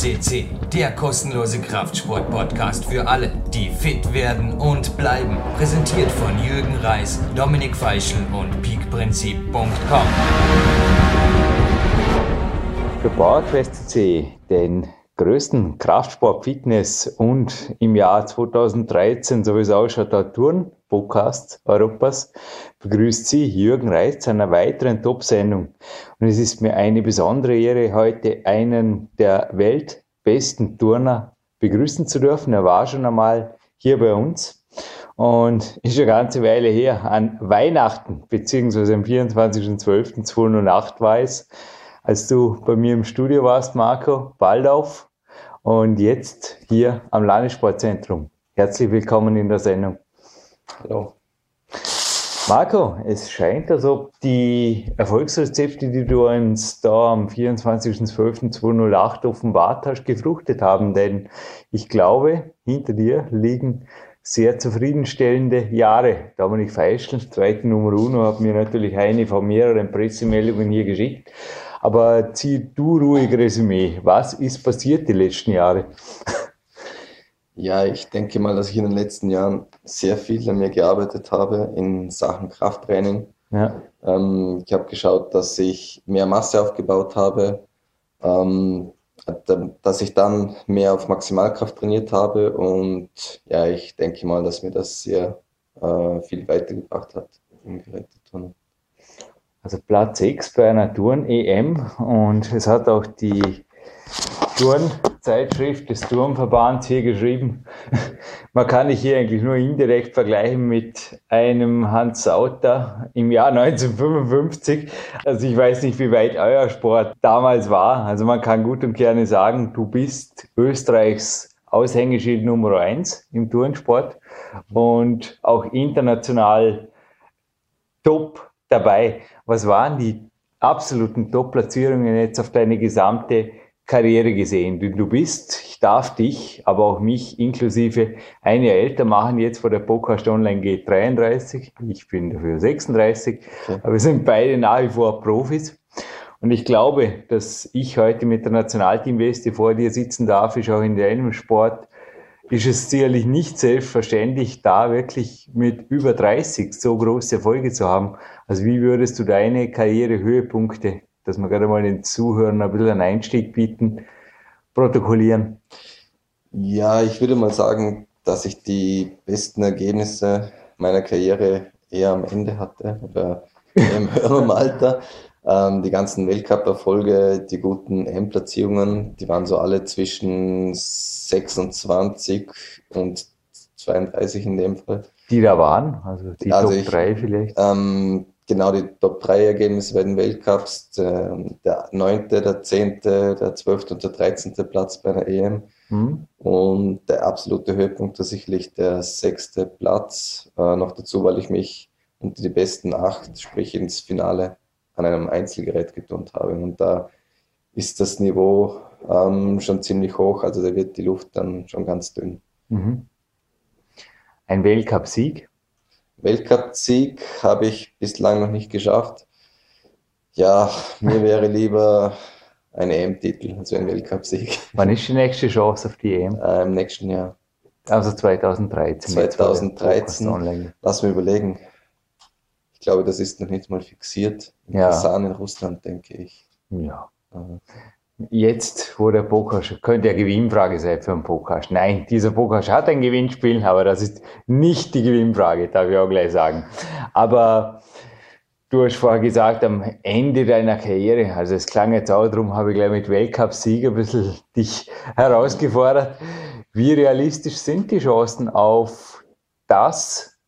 CC, der kostenlose Kraftsport-Podcast für alle, die fit werden und bleiben. Präsentiert von Jürgen Reis, Dominik Feischl und peakprinzip.com. Für PowerQuest CC, den größten Kraftsport, Fitness und im Jahr 2013, so wie es ausschaut, der Touren-Podcast Europas, begrüßt Sie Jürgen Reitz zu einer weiteren Top-Sendung. Und es ist mir eine besondere Ehre, heute einen der weltbesten Turner begrüßen zu dürfen. Er war schon einmal hier bei uns und ist eine ganze Weile her. An Weihnachten, beziehungsweise am 24.12.2008 war es, als du bei mir im Studio warst, Marco, Baldauf und jetzt hier am Landessportzentrum. Herzlich willkommen in der Sendung. Hallo. Marco, es scheint, als ob die Erfolgsrezepte, die du uns da am 24.12.2008 offenbart hast, gefruchtet haben, denn ich glaube, hinter dir liegen sehr zufriedenstellende Jahre. Dominik Feischl, zweite Nummer uno, hat mir natürlich eine von mehreren Pressemeldungen hier geschickt. Aber zieh du ruhig Resümee. Was ist passiert die letzten Jahre? Ja, ich denke mal, dass ich in den letzten Jahren sehr viel an mir gearbeitet habe in Sachen Krafttraining. Ja. Ähm, ich habe geschaut, dass ich mehr Masse aufgebaut habe, ähm, dass ich dann mehr auf Maximalkraft trainiert habe und ja, ich denke mal, dass mir das sehr äh, viel weitergebracht hat im Geräteturnen. Also Platz 6 bei einer Touren-EM und es hat auch die Turnzeitschrift des Turnverbands hier geschrieben. Man kann dich hier eigentlich nur indirekt vergleichen mit einem Hans Sauter im Jahr 1955. Also ich weiß nicht, wie weit euer Sport damals war. Also man kann gut und gerne sagen, du bist Österreichs Aushängeschild Nummer eins im Turnsport und auch international top dabei. Was waren die absoluten Top-Platzierungen jetzt auf deine gesamte Karriere gesehen? Du, du bist, ich darf dich, aber auch mich inklusive ein Jahr älter machen, jetzt vor der Podcast Online geht 33, ich bin dafür 36, okay. aber wir sind beide nach wie vor Profis. Und ich glaube, dass ich heute mit der Nationalteam-Weste vor dir sitzen darf, ist auch in deinem Sport ist es sicherlich nicht selbstverständlich, da wirklich mit über 30 so große Erfolge zu haben. Also wie würdest du deine Karrierehöhepunkte, dass wir gerade mal den Zuhörern ein bisschen einen Einstieg bieten, protokollieren? Ja, ich würde mal sagen, dass ich die besten Ergebnisse meiner Karriere eher am Ende hatte oder im höheren Alter. Ähm, die ganzen Weltcup-Erfolge, die guten M-Platzierungen, die waren so alle zwischen 26 und 32 in dem Fall. Die da waren, also die also Top ich, 3 vielleicht? Ähm, genau, die Top 3 Ergebnisse bei den Weltcups, der, der 9., der 10., der 12. und der 13. Platz bei der EM. Mhm. Und der absolute Höhepunkt war sicherlich der sechste Platz. Äh, noch dazu, weil ich mich unter die besten acht, sprich ins Finale an einem Einzelgerät geturnt habe. Und da ist das Niveau ähm, schon ziemlich hoch, also da wird die Luft dann schon ganz dünn. Mhm. Ein Weltcup-Sieg? Weltcup-Sieg habe ich bislang noch nicht geschafft. Ja, mir wäre lieber ein EM-Titel, also ein Weltcup-Sieg. Wann ist die nächste Chance auf die EM? Äh, Im nächsten Jahr. Also 2013. 2013. Lass mir überlegen. Ich glaube, das ist noch nicht mal fixiert. In ja. Kasan in Russland, denke ich. Ja. Jetzt, wo der Pokasch, könnte ja Gewinnfrage sein für einen Pokasch. Nein, dieser Pokasch hat ein Gewinnspiel, aber das ist nicht die Gewinnfrage, darf ich auch gleich sagen. Aber du hast vorher gesagt, am Ende deiner Karriere, also es klang jetzt auch darum, habe ich gleich mit Weltcup-Sieg ein bisschen dich herausgefordert. Wie realistisch sind die Chancen auf das,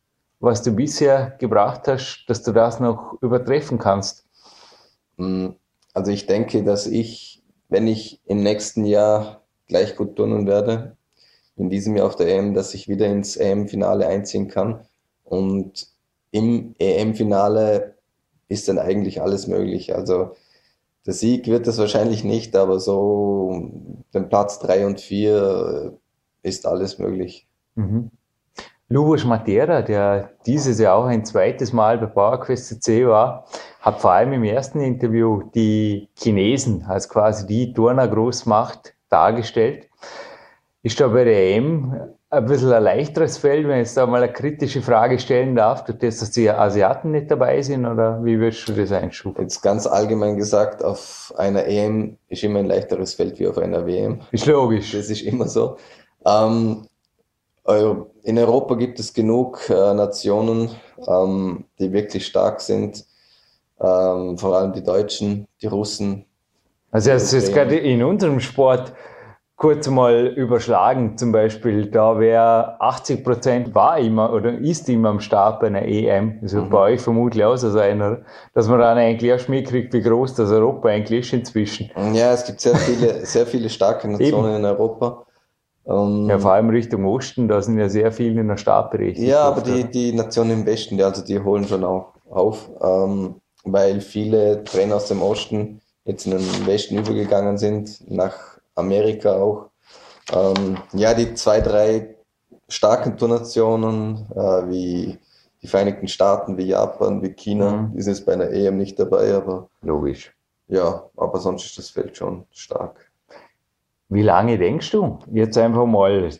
was du bisher gebracht hast, dass du das noch übertreffen kannst? Mm, also ich denke, dass ich, wenn ich im nächsten Jahr gleich gut turnen werde, in diesem Jahr auf der EM, dass ich wieder ins EM-Finale einziehen kann. Und im EM-Finale ist dann eigentlich alles möglich. Also der Sieg wird es wahrscheinlich nicht, aber so den Platz 3 und 4 ist alles möglich. Mhm. Lubos Matera, der dieses Jahr auch ein zweites Mal bei PowerQuest C war, hat vor allem im ersten Interview die Chinesen als quasi die Turner-Großmacht dargestellt. Ist da bei der EM ein bisschen ein leichteres Feld, wenn ich da mal eine kritische Frage stellen darf, durch das, dass die Asiaten nicht dabei sind, oder wie würdest du das einstufen? Jetzt ganz allgemein gesagt, auf einer EM ist immer ein leichteres Feld wie auf einer WM. Ist logisch. Das ist immer so. Ähm, in Europa gibt es genug äh, Nationen, ähm, die wirklich stark sind, ähm, vor allem die Deutschen, die Russen. Also jetzt gerade in unserem Sport kurz mal überschlagen, zum Beispiel, da wäre 80 Prozent war immer oder ist immer am Start bei einer EM. Das wird mhm. bei euch vermutlich auch so sein? Dass man dann eigentlich erst mitkriegt, wie groß das Europa eigentlich ist inzwischen. Ja, es gibt sehr viele, sehr viele starke Nationen in Europa. Um, ähm, ja, vor allem Richtung Osten, da sind ja sehr viele in der Startberechtigung. Ja, aber die, die Nationen im Westen, die, also die holen schon auch auf, ähm, weil viele Trainer aus dem Osten jetzt in den Westen übergegangen sind, nach Amerika auch. Ähm, ja, die zwei, drei starken Turnationen äh, wie die Vereinigten Staaten, wie Japan, wie China, mhm. die sind jetzt bei einer EM nicht dabei, aber. Logisch. Ja, aber sonst ist das Feld schon stark. Wie lange denkst du jetzt einfach mal,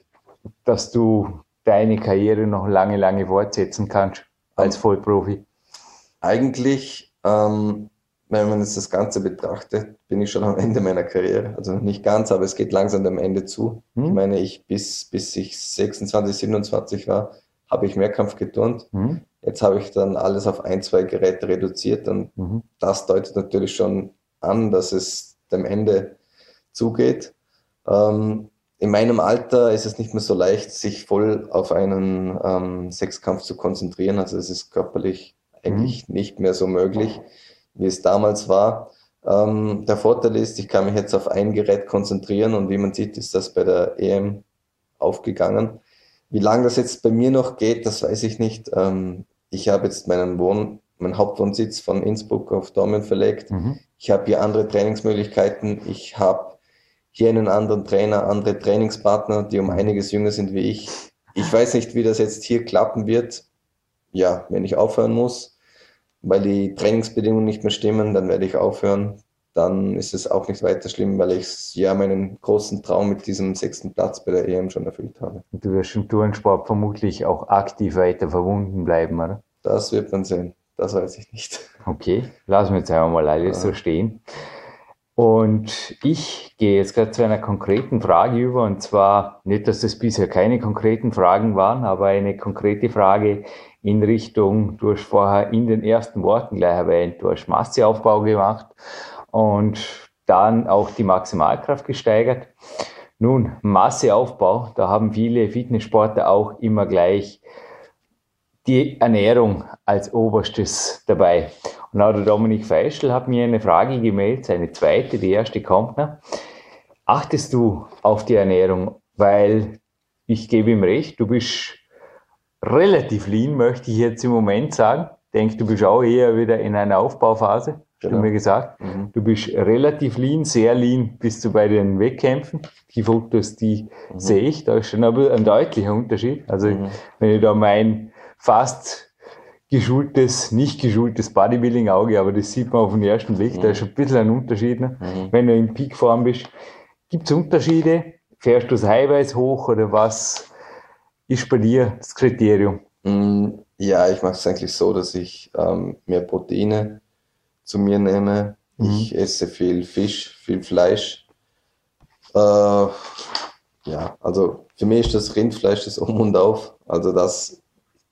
dass du deine Karriere noch lange, lange fortsetzen kannst als Vollprofi? Eigentlich ähm, wenn man jetzt das Ganze betrachtet, bin ich schon am Ende meiner Karriere. Also nicht ganz, aber es geht langsam dem Ende zu. Hm. Ich meine, ich bis, bis ich 26, 27 war, habe ich Mehrkampf geturnt. Hm. Jetzt habe ich dann alles auf ein, zwei Geräte reduziert und mhm. das deutet natürlich schon an, dass es dem Ende zugeht. Ähm, in meinem Alter ist es nicht mehr so leicht, sich voll auf einen ähm, Sechskampf zu konzentrieren. Also es ist körperlich eigentlich mhm. nicht mehr so möglich wie es damals war. Ähm, der Vorteil ist, ich kann mich jetzt auf ein Gerät konzentrieren und wie man sieht, ist das bei der EM aufgegangen. Wie lange das jetzt bei mir noch geht, das weiß ich nicht. Ähm, ich habe jetzt meinen Wohn, meinen Hauptwohnsitz von Innsbruck auf Dortmund verlegt. Mhm. Ich habe hier andere Trainingsmöglichkeiten. Ich habe hier einen anderen Trainer, andere Trainingspartner, die um einiges jünger sind wie ich. Ich weiß nicht, wie das jetzt hier klappen wird. Ja, wenn ich aufhören muss, weil die Trainingsbedingungen nicht mehr stimmen, dann werde ich aufhören. Dann ist es auch nicht weiter schlimm, weil ich ja meinen großen Traum mit diesem sechsten Platz bei der EM schon erfüllt habe. Und du wirst im Tourensport vermutlich auch aktiv weiter verwunden bleiben, oder? Das wird man sehen. Das weiß ich nicht. Okay, lassen wir jetzt einfach mal alles ja. so stehen. Und ich gehe jetzt gerade zu einer konkreten Frage über, und zwar nicht, dass das bisher keine konkreten Fragen waren, aber eine konkrete Frage in Richtung, du hast vorher in den ersten Worten gleich erwähnt, du hast Masseaufbau gemacht und dann auch die Maximalkraft gesteigert. Nun, Masseaufbau, da haben viele Fitnesssportler auch immer gleich die Ernährung als oberstes dabei. Und auch der Dominik Feischl hat mir eine Frage gemeldet, seine zweite, die erste kommt noch. Achtest du auf die Ernährung? Weil ich gebe ihm recht, du bist relativ lean, möchte ich jetzt im Moment sagen. Ich denke, du bist auch eher wieder in einer Aufbauphase, genau. du mir gesagt. Mhm. Du bist relativ lean, sehr lean bist du bei den Wettkämpfen. Die Fotos, die mhm. sehe ich, da ist schon ein deutlicher Unterschied. Also mhm. wenn ich da mein fast geschultes, nicht geschultes Bodybuilding-Auge, aber das sieht man auf den ersten Blick, da ist schon ein bisschen ein Unterschied, ne? Mhm. wenn du in Peakform bist. Gibt es Unterschiede? Fährst du das Eiweiß hoch oder was ist bei dir das Kriterium? Mm, ja, ich mache es eigentlich so, dass ich ähm, mehr Proteine zu mir nehme. Mhm. Ich esse viel Fisch, viel Fleisch. Äh, ja, also für mich ist das Rindfleisch das Um und Auf. Also das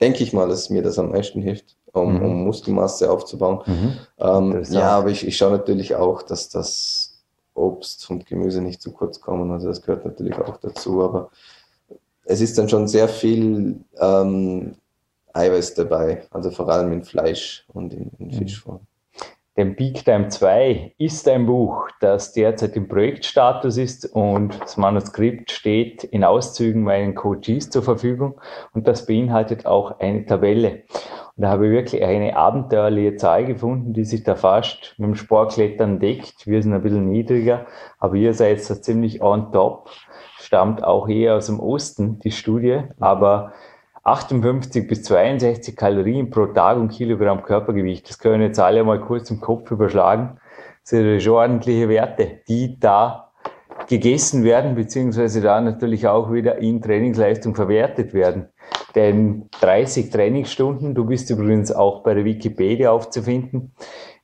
denke ich mal, dass mir das am meisten hilft, um, mhm. um Muskelmasse aufzubauen. Mhm. Ähm, ja, aber ich, ich schaue natürlich auch, dass das Obst und Gemüse nicht zu kurz kommen. Also das gehört natürlich auch dazu. Aber es ist dann schon sehr viel ähm, Eiweiß dabei, also vor allem in Fleisch und in, in mhm. Fischform. Dem Peak Time 2 ist ein Buch, das derzeit im Projektstatus ist und das Manuskript steht in Auszügen meinen Coaches zur Verfügung und das beinhaltet auch eine Tabelle. Und da habe ich wirklich eine abenteuerliche Zahl gefunden, die sich da fast mit dem Sportklettern deckt. Wir sind ein bisschen niedriger, aber ihr seid jetzt ziemlich on top stammt auch eher aus dem Osten, die Studie, aber 58 bis 62 Kalorien pro Tag und Kilogramm Körpergewicht. Das können wir jetzt alle mal kurz im Kopf überschlagen. Das sind schon ordentliche Werte, die da gegessen werden, beziehungsweise da natürlich auch wieder in Trainingsleistung verwertet werden. Denn 30 Trainingsstunden, du bist übrigens auch bei der Wikipedia aufzufinden.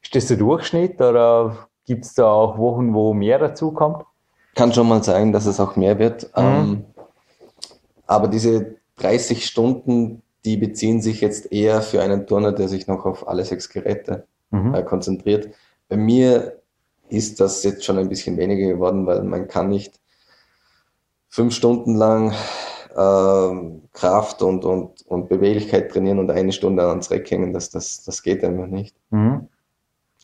Ist das der Durchschnitt oder gibt es da auch Wochen, wo mehr dazu kommt? Kann schon mal sein, dass es auch mehr wird. Mhm. Ähm, aber diese 30 Stunden, die beziehen sich jetzt eher für einen Turner, der sich noch auf alle sechs Geräte mhm. äh, konzentriert. Bei mir ist das jetzt schon ein bisschen weniger geworden, weil man kann nicht fünf Stunden lang äh, Kraft und, und, und Beweglichkeit trainieren und eine Stunde ans Reck hängen. Das, das, das geht einfach nicht. Mhm.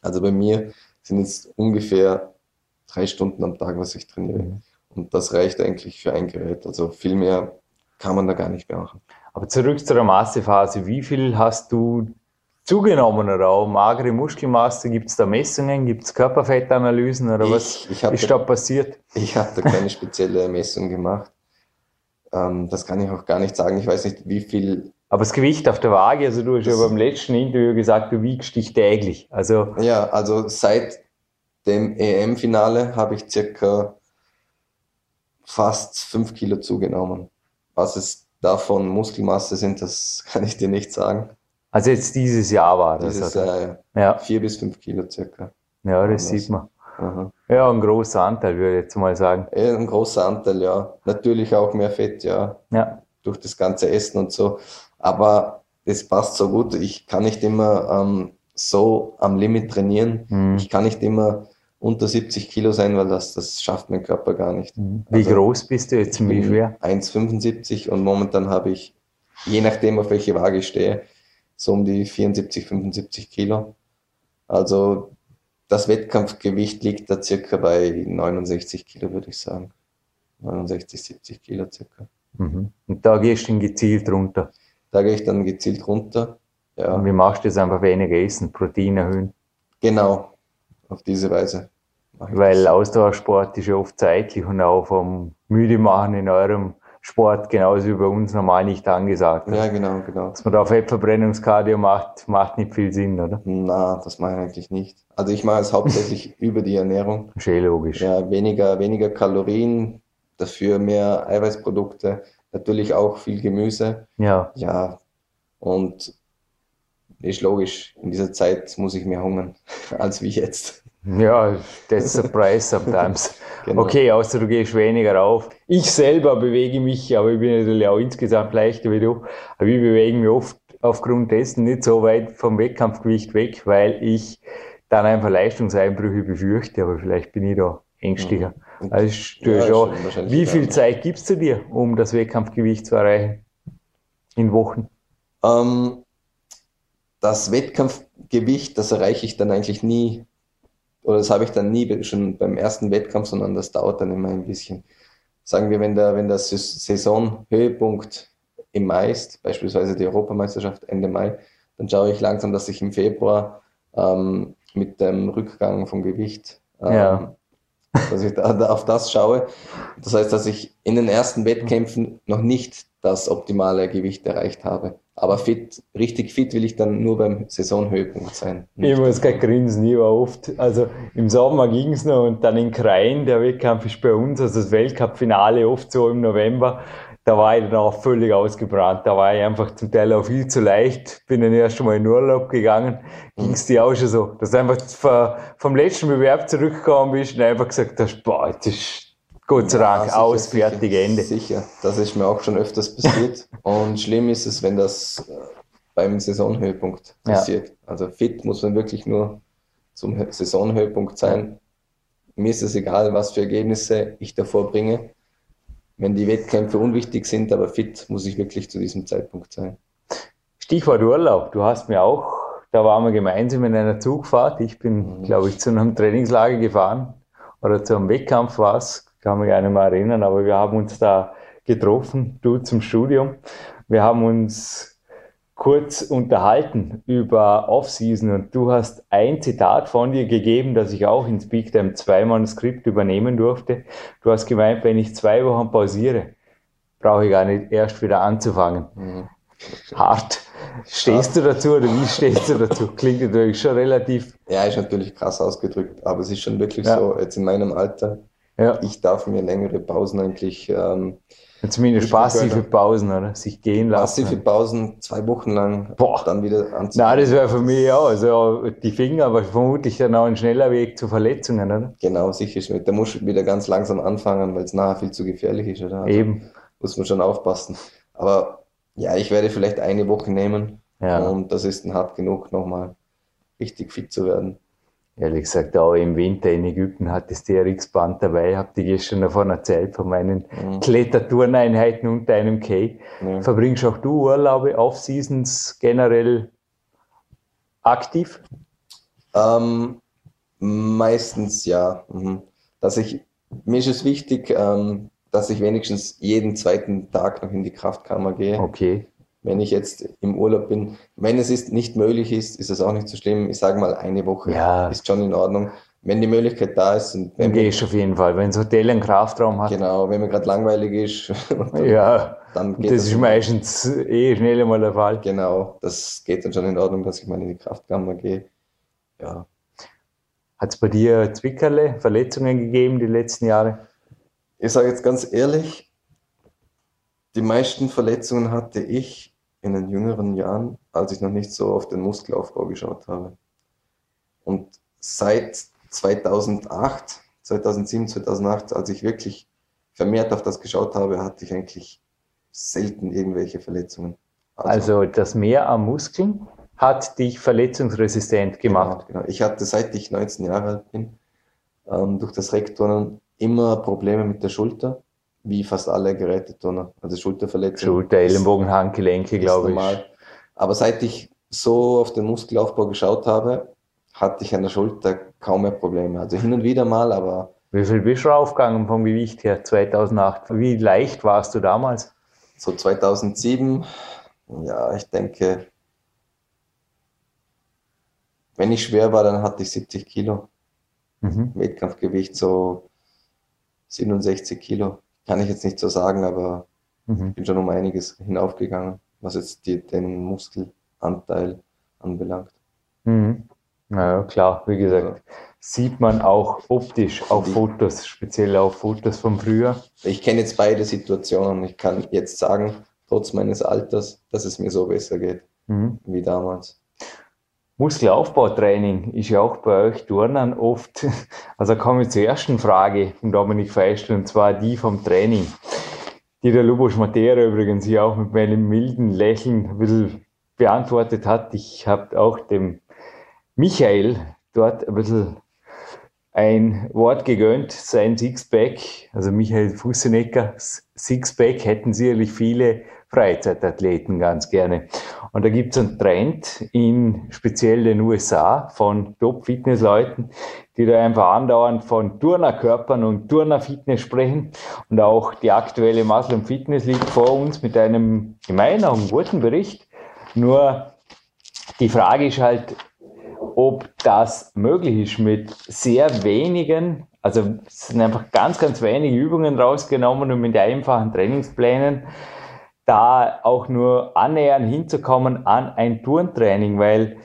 Also bei mir sind jetzt ungefähr drei Stunden am Tag, was ich trainiere. Mhm. Und das reicht eigentlich für ein Gerät. Also viel mehr kann man da gar nicht mehr machen. Aber zurück zur Massephase. Wie viel hast du zugenommen oder auch magere Muskelmasse? Gibt es da Messungen? Gibt es Körperfettanalysen oder ich, was ich ist da passiert? Ich habe da keine spezielle Messung gemacht. Ähm, das kann ich auch gar nicht sagen. Ich weiß nicht, wie viel. Aber das Gewicht auf der Waage, also du hast ja beim letzten Interview gesagt, du wiegst dich täglich. Also ja, also seit dem EM-Finale habe ich circa fast fünf Kilo zugenommen. Was es davon Muskelmasse sind, das kann ich dir nicht sagen. Also jetzt dieses Jahr war das. Dieses Jahr, ja. ja. Vier bis fünf Kilo circa. Ja, das sieht man. Aha. Ja, ein großer Anteil, würde ich jetzt mal sagen. Ja, ein großer Anteil, ja. Natürlich auch mehr Fett, ja. Ja. Durch das ganze Essen und so. Aber das passt so gut. Ich kann nicht immer ähm, so am Limit trainieren. Mhm. Ich kann nicht immer unter 70 Kilo sein, weil das, das schafft mein Körper gar nicht. Mhm. Wie also, groß bist du jetzt? Wie schwer? 1,75 und momentan habe ich, je nachdem auf welche Waage ich stehe, so um die 74, 75 Kilo. Also das Wettkampfgewicht liegt da circa bei 69 Kilo, würde ich sagen. 69, 70 Kilo circa. Mhm. Und da gehst du dann gezielt runter? Da gehe ich dann gezielt runter. Ja. Und wie machst du das einfach weniger essen, Protein erhöhen? Genau, auf diese Weise. Weil Ausdauersport ist ja oft zeitlich und auch vom Müde machen in eurem Sport genauso wie bei uns normal nicht angesagt. Ja, genau, genau. Dass man da Fettverbrennungskardio macht, macht nicht viel Sinn, oder? Na, das mache ich eigentlich nicht. Also ich mache es hauptsächlich über die Ernährung. Schön logisch. Ja, weniger, weniger Kalorien, dafür mehr Eiweißprodukte, natürlich auch viel Gemüse. Ja. Ja. Und ist logisch, in dieser Zeit muss ich mehr hungern als wie jetzt. Ja, that's the price sometimes. genau. Okay, außer du gehst weniger auf. Ich selber bewege mich, aber ich bin natürlich auch insgesamt leichter wie du, aber ich bewege mich oft aufgrund dessen nicht so weit vom Wettkampfgewicht weg, weil ich dann einfach Leistungseinbrüche befürchte, aber vielleicht bin ich da ängstlicher. Mhm. Also ja, schon, wie viel Zeit gibst du dir, um das Wettkampfgewicht zu erreichen? In Wochen? Ähm, das Wettkampfgewicht, das erreiche ich dann eigentlich nie oder das habe ich dann nie schon beim ersten Wettkampf, sondern das dauert dann immer ein bisschen. Sagen wir, wenn der, wenn der Saisonhöhepunkt im Mai ist, beispielsweise die Europameisterschaft Ende Mai, dann schaue ich langsam, dass ich im Februar ähm, mit dem Rückgang vom Gewicht, ähm, ja. dass ich da, da auf das schaue. Das heißt, dass ich in den ersten Wettkämpfen noch nicht das optimale Gewicht erreicht habe. Aber fit, richtig fit will ich dann nur beim Saisonhöhepunkt sein. Ich muss gerade grinsen, ich war oft, also im Sommer ging es noch und dann in Krain, der Wettkampf ist bei uns, also das Weltcup-Finale oft so im November, da war ich dann auch völlig ausgebrannt. Da war ich einfach zum Teil auch viel zu leicht. Bin dann erst einmal in Urlaub gegangen. Ging es dir auch schon so, dass du einfach vom letzten Bewerb zurückgekommen bist und einfach gesagt hast, boah, das ist Dank, ja, aus, fertig, Ende. Sicher, das ist mir auch schon öfters passiert. Und schlimm ist es, wenn das äh, beim Saisonhöhepunkt passiert. Ja. Also fit muss man wirklich nur zum Saisonhöhepunkt sein. Mir ist es egal, was für Ergebnisse ich davor bringe. Wenn die Wettkämpfe unwichtig sind, aber fit muss ich wirklich zu diesem Zeitpunkt sein. Stichwort Urlaub. Du hast mir auch, da waren wir gemeinsam in einer Zugfahrt. Ich bin, mhm. glaube ich, zu einem Trainingslager gefahren oder zu einem Wettkampf war es kann mich gar nicht mehr erinnern, aber wir haben uns da getroffen, du zum Studium. Wir haben uns kurz unterhalten über Offseason und du hast ein Zitat von dir gegeben, das ich auch in Speaktime zwei Manuskript übernehmen durfte. Du hast gemeint, wenn ich zwei Wochen pausiere, brauche ich gar nicht erst wieder anzufangen. Mhm. Hart. Stehst du dazu oder wie stehst du dazu? Klingt natürlich schon relativ. Ja, ist natürlich krass ausgedrückt, aber es ist schon wirklich ja. so, jetzt in meinem Alter, ja. ich darf mir längere Pausen eigentlich. Ähm, Zumindest passive Pausen, oder? Sich gehen lassen. Passive Pausen, zwei Wochen lang, Boah. dann wieder anziehen. Nein, das wäre für mich auch. Also die Finger, aber vermutlich dann auch ein schneller Weg zu Verletzungen, oder? Genau, sicher. Da muss ich wieder ganz langsam anfangen, weil es nachher viel zu gefährlich ist, oder? Also Eben. Muss man schon aufpassen. Aber ja, ich werde vielleicht eine Woche nehmen. Ja. Und das ist dann hart genug, nochmal richtig fit zu werden ehrlich gesagt auch im Winter in Ägypten hatte das TRX-Band dabei, habe die gestern davon erzählt, von meinen mhm. Kletterturneinheiten unter einem K. Mhm. Verbringst auch du Urlaube, Off-Seasons generell aktiv? Ähm, meistens ja. Mhm. Dass ich, mir ist es wichtig, ähm, dass ich wenigstens jeden zweiten Tag noch in die Kraftkammer gehe. Okay wenn ich jetzt im Urlaub bin. Wenn es ist, nicht möglich ist, ist es auch nicht so schlimm. Ich sage mal, eine Woche ja. ist schon in Ordnung. Wenn die Möglichkeit da ist. Und wenn gehst du auf jeden Fall, wenn das Hotel einen Kraftraum hat. Genau, wenn mir gerade langweilig ist. Dann, ja, dann geht das, das ist meistens eh schnell einmal der Fall. Genau, das geht dann schon in Ordnung, dass ich mal in die Kraftkammer gehe. Ja. Hat es bei dir Zwickerle, Verletzungen gegeben die letzten Jahre? Ich sage jetzt ganz ehrlich, die meisten Verletzungen hatte ich in den jüngeren Jahren, als ich noch nicht so auf den Muskelaufbau geschaut habe. Und seit 2008, 2007, 2008, als ich wirklich vermehrt auf das geschaut habe, hatte ich eigentlich selten irgendwelche Verletzungen. Also, also das Mehr am Muskeln hat dich verletzungsresistent gemacht. Genau, genau. Ich hatte, seit ich 19 Jahre alt bin, ähm, durch das Rekturnen immer Probleme mit der Schulter wie fast alle Geräteturner. Also Schulterverletzungen. Schulter, Ellenbogen, Handgelenke, glaube ich. Aber seit ich so auf den Muskelaufbau geschaut habe, hatte ich an der Schulter kaum mehr Probleme. Also hin und wieder mal, aber. Wie viel bist du aufgegangen vom Gewicht her 2008? Wie leicht warst du damals? So 2007, ja, ich denke, wenn ich schwer war, dann hatte ich 70 Kilo. Mhm. Wettkampfgewicht so 67 Kilo kann ich jetzt nicht so sagen, aber mhm. ich bin schon um einiges hinaufgegangen, was jetzt die, den Muskelanteil anbelangt. Mhm. Naja, klar, wie gesagt, ja. sieht man auch optisch auf die, Fotos, speziell auf Fotos von früher. Ich kenne jetzt beide Situationen. Ich kann jetzt sagen, trotz meines Alters, dass es mir so besser geht mhm. wie damals. Muskelaufbautraining ist ja auch bei euch Turnern oft, also kommen wir zur ersten Frage von Dominik Feistel, und zwar die vom Training, die der Lubos Matera übrigens hier auch mit meinem milden Lächeln ein bisschen beantwortet hat. Ich habe auch dem Michael dort ein bisschen ein Wort gegönnt, sein Sixpack, also Michael Fussenecker, Sixpack hätten sicherlich viele Freizeitathleten ganz gerne. Und da gibt es einen Trend in speziell den USA von Top-Fitness-Leuten, die da einfach andauernd von Turnerkörpern und Turnerfitness sprechen. Und auch die aktuelle Muscle Fitness liegt vor uns mit einem, in guten Bericht. Nur die Frage ist halt, ob das möglich ist mit sehr wenigen, also es sind einfach ganz, ganz wenige Übungen rausgenommen und mit einfachen Trainingsplänen da auch nur annähernd hinzukommen an ein Turntraining, weil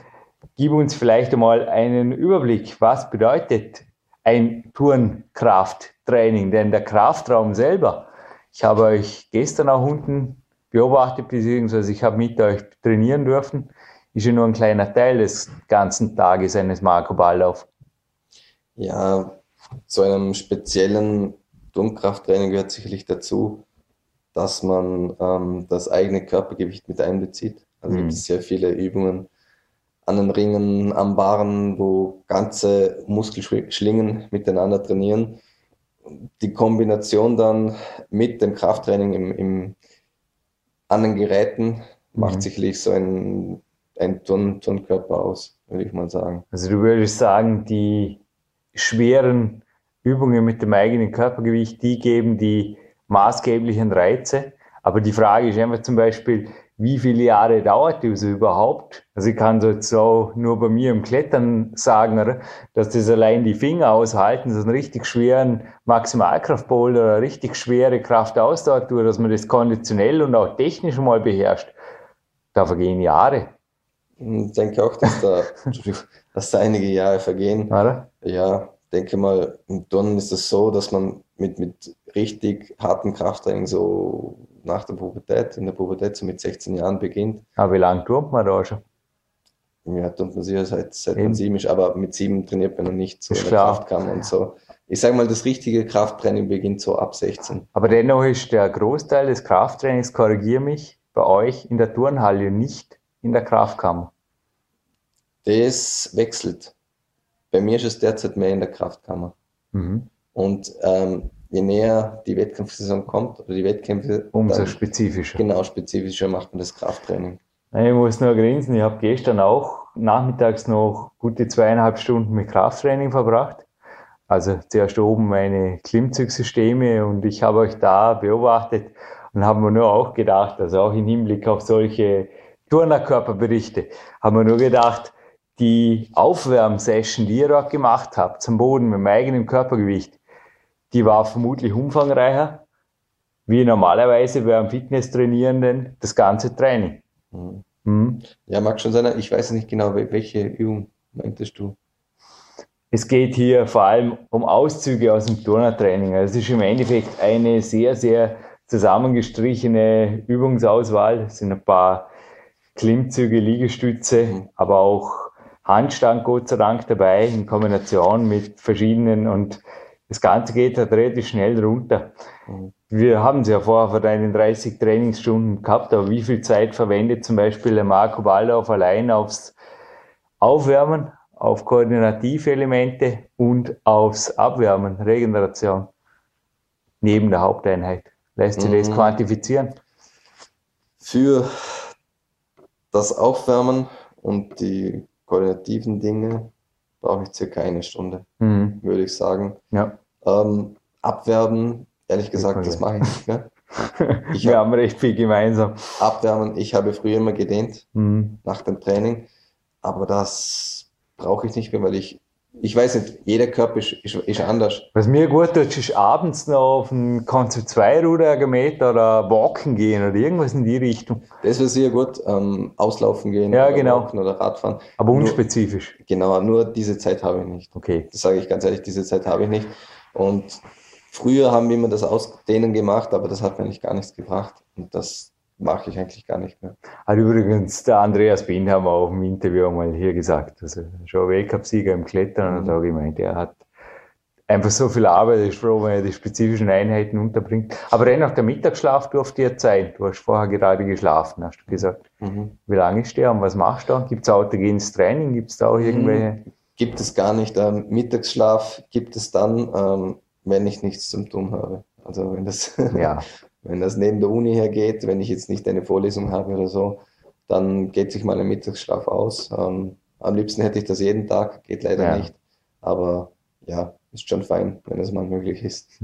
gib uns vielleicht einmal einen Überblick, was bedeutet ein Turnkrafttraining, denn der Kraftraum selber, ich habe euch gestern auch unten beobachtet, beziehungsweise ich habe mit euch trainieren dürfen, ist ja nur ein kleiner Teil des ganzen Tages eines Marco Balllauf. Ja, zu einem speziellen Turnkrafttraining gehört sicherlich dazu, dass man ähm, das eigene Körpergewicht mit einbezieht. Also mhm. gibt es sehr viele Übungen an den Ringen, am Baren, wo ganze Muskelschlingen miteinander trainieren. Die Kombination dann mit dem Krafttraining im, im an den Geräten macht mhm. sicherlich so ein, ein Turn, Turnkörper aus, würde ich mal sagen. Also du würdest sagen, die schweren Übungen mit dem eigenen Körpergewicht, die geben die maßgeblichen Reize. Aber die Frage ist einfach zum Beispiel, wie viele Jahre dauert das überhaupt? Also ich kann so jetzt so nur bei mir im Klettern sagen, dass das allein die Finger aushalten, so einen richtig schweren Maximalkraftboulder oder eine richtig schwere Kraftausdauertour, dass man das konditionell und auch technisch mal beherrscht. Da vergehen Jahre. Ich denke auch, dass da, dass da einige Jahre vergehen. Oder? Ja, denke mal, im Turnen ist es so, dass man mit, mit richtig hartem Krafttraining so nach der Pubertät, in der Pubertät so mit 16 Jahren beginnt. Aber wie lange turnt man da schon? Ja, turnt man sicher seit, seit man sieben ist, aber mit sieben trainiert man noch nicht so in der klar. Kraftkammer und so. Ich sage mal, das richtige Krafttraining beginnt so ab 16. Aber dennoch ist der Großteil des Krafttrainings, korrigiere mich, bei euch in der Turnhalle, nicht in der Kraftkammer. Das wechselt. Bei mir ist es derzeit mehr in der Kraftkammer. Mhm. Und ähm, je näher die Wettkampfsaison kommt oder die Wettkämpfe, Umso spezifischer. genau spezifischer macht man das Krafttraining. Ich muss nur grinsen, ich habe gestern auch nachmittags noch gute zweieinhalb Stunden mit Krafttraining verbracht. Also zuerst oben meine Klimmzugsysteme und ich habe euch da beobachtet und habe mir nur auch gedacht, also auch im Hinblick auf solche Turnerkörperberichte, haben wir nur gedacht, die Aufwärmsession, die ihr dort gemacht habt, zum Boden mit dem eigenen Körpergewicht, die war vermutlich umfangreicher, wie normalerweise bei einem Fitnesstrainierenden das ganze Training. Mhm. Mhm. Ja, mag schon sein. Ich weiß nicht genau, wel- welche Übung meintest du? Es geht hier vor allem um Auszüge aus dem Turnertraining. Also es ist im Endeffekt eine sehr, sehr zusammengestrichene Übungsauswahl. Es sind ein paar Klimmzüge, Liegestütze, Mhm. aber auch Handstand Gott sei Dank dabei in Kombination mit verschiedenen und das Ganze geht halt relativ schnell runter. Mhm. Wir haben es ja vorher von deinen 30 Trainingsstunden gehabt, aber wie viel Zeit verwendet zum Beispiel der Marco Baldauf allein aufs Aufwärmen, auf koordinative Elemente und aufs Abwärmen, Regeneration, neben der Haupteinheit? Lässt sich das Mhm. quantifizieren? Für das Aufwärmen und die koordinativen Dinge brauche ich circa eine Stunde, Mhm. würde ich sagen. Ja. Ähm, abwärmen, ehrlich gesagt, das mache ich nicht mehr. Ich Wir hab, haben recht viel gemeinsam. abwärmen, ich habe früher immer gedehnt Mhm. nach dem Training, aber das brauche ich nicht mehr, weil ich, ich weiß nicht, jeder Körper ist, ist, ist anders. Was mir gut tut, ist abends noch auf ein Konzept 2 Ruderergometer oder walken gehen oder irgendwas in die Richtung. Das wäre sehr gut, ähm, auslaufen gehen Ja, oder genau. walken oder Radfahren. Aber Nur- unspezifisch. Genau, nur diese Zeit habe ich nicht. Okay. Das sage ich ganz ehrlich, diese Zeit habe ich nicht. Und früher haben wir immer das Ausdehnen gemacht, aber das hat mir eigentlich gar nichts gebracht. Und das mache ich eigentlich gar nicht mehr. Hat übrigens der Andreas wir auch im Interview einmal hier gesagt. Also schon Weltcupsieger im Klettern und Mhm. hat auch gemeint, er hat einfach so viel Arbeit, ist froh, wenn er die spezifischen Einheiten unterbringt. Aber dennoch, der Mittagsschlaf durfte dir sein. Du hast vorher gerade geschlafen, hast du gesagt. Mhm. Wie lange ist der und was machst du da? Gibt es autogenes Training? Gibt es da auch irgendwelche? Gibt es gar nicht. Ähm, Mittagsschlaf gibt es dann, ähm, wenn ich nichts zum tun habe. Also wenn das, Ja, wenn das neben der Uni hergeht, wenn ich jetzt nicht eine Vorlesung habe oder so, dann geht sich mal ein Mittagsschlaf aus. Ähm, am liebsten hätte ich das jeden Tag, geht leider Ja. nicht. Aber ja, ist schon fein, wenn es mal möglich ist.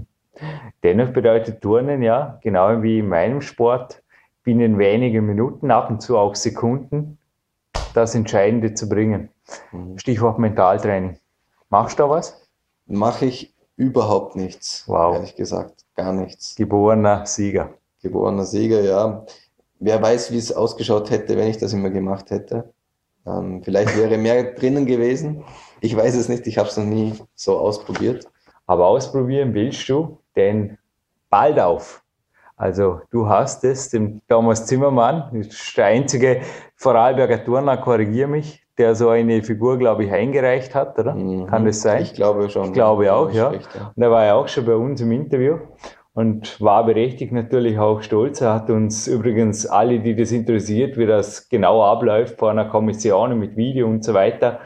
dennoch bedeutet Turnen ja, genau wie in meinem Sport, binnen wenigen Minuten, ab und zu auch Sekunden, das Entscheidende zu bringen. Mhm. Stichwort Mentaltraining. Machst du da was? Mache ich überhaupt nichts, Wow. ehrlich gesagt. Gar nichts. Geborener Sieger. Geborener Sieger, ja. Wer weiß, wie es ausgeschaut hätte, wenn ich das immer gemacht hätte. Ähm, vielleicht wäre mehr drinnen gewesen. Ich weiß es nicht, ich habe es noch nie so ausprobiert. Aber ausprobieren willst du den bald auf. Also du hast es, dem Thomas Zimmermann, der einzige Vorarlberger Turner, korrigier mich, der so eine Figur, glaube ich, eingereicht hat, oder? Mhm. Kann das sein? Ich glaube schon. Ich glaube auch, ja. Spricht, ja. Und er war ja auch schon bei uns im Interview und war berechtigt natürlich auch stolz. Er hat uns übrigens alle, die das interessiert, wie das genau abläuft vor einer Kommission mit Video und so weiter,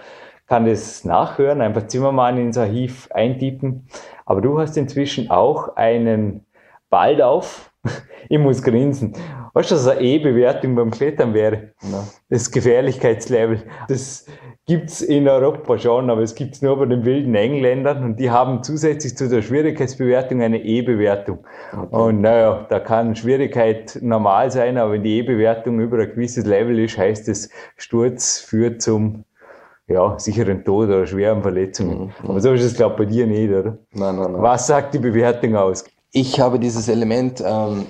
kann das nachhören, einfach Zimmermann ins Archiv eintippen. Aber du hast inzwischen auch einen Baldauf. Ich muss grinsen. Weißt du, dass eine E-Bewertung beim Klettern wäre? Na, Das Gefährlichkeitslevel. Das gibt's in Europa schon, aber es gibt's nur bei den wilden Engländern und die haben zusätzlich zu der Schwierigkeitsbewertung eine E-Bewertung. okay. Und naja, da kann Schwierigkeit normal sein, aber wenn die E-Bewertung über ein gewisses Level ist, heißt es, Sturz führt zum ja, sicheren Tod oder schweren Verletzungen. Mhm. Aber so ist es, glaube ich, bei dir nicht, oder? Nein, nein, nein. Was sagt die Bewertung aus? Ich habe dieses Element ähm,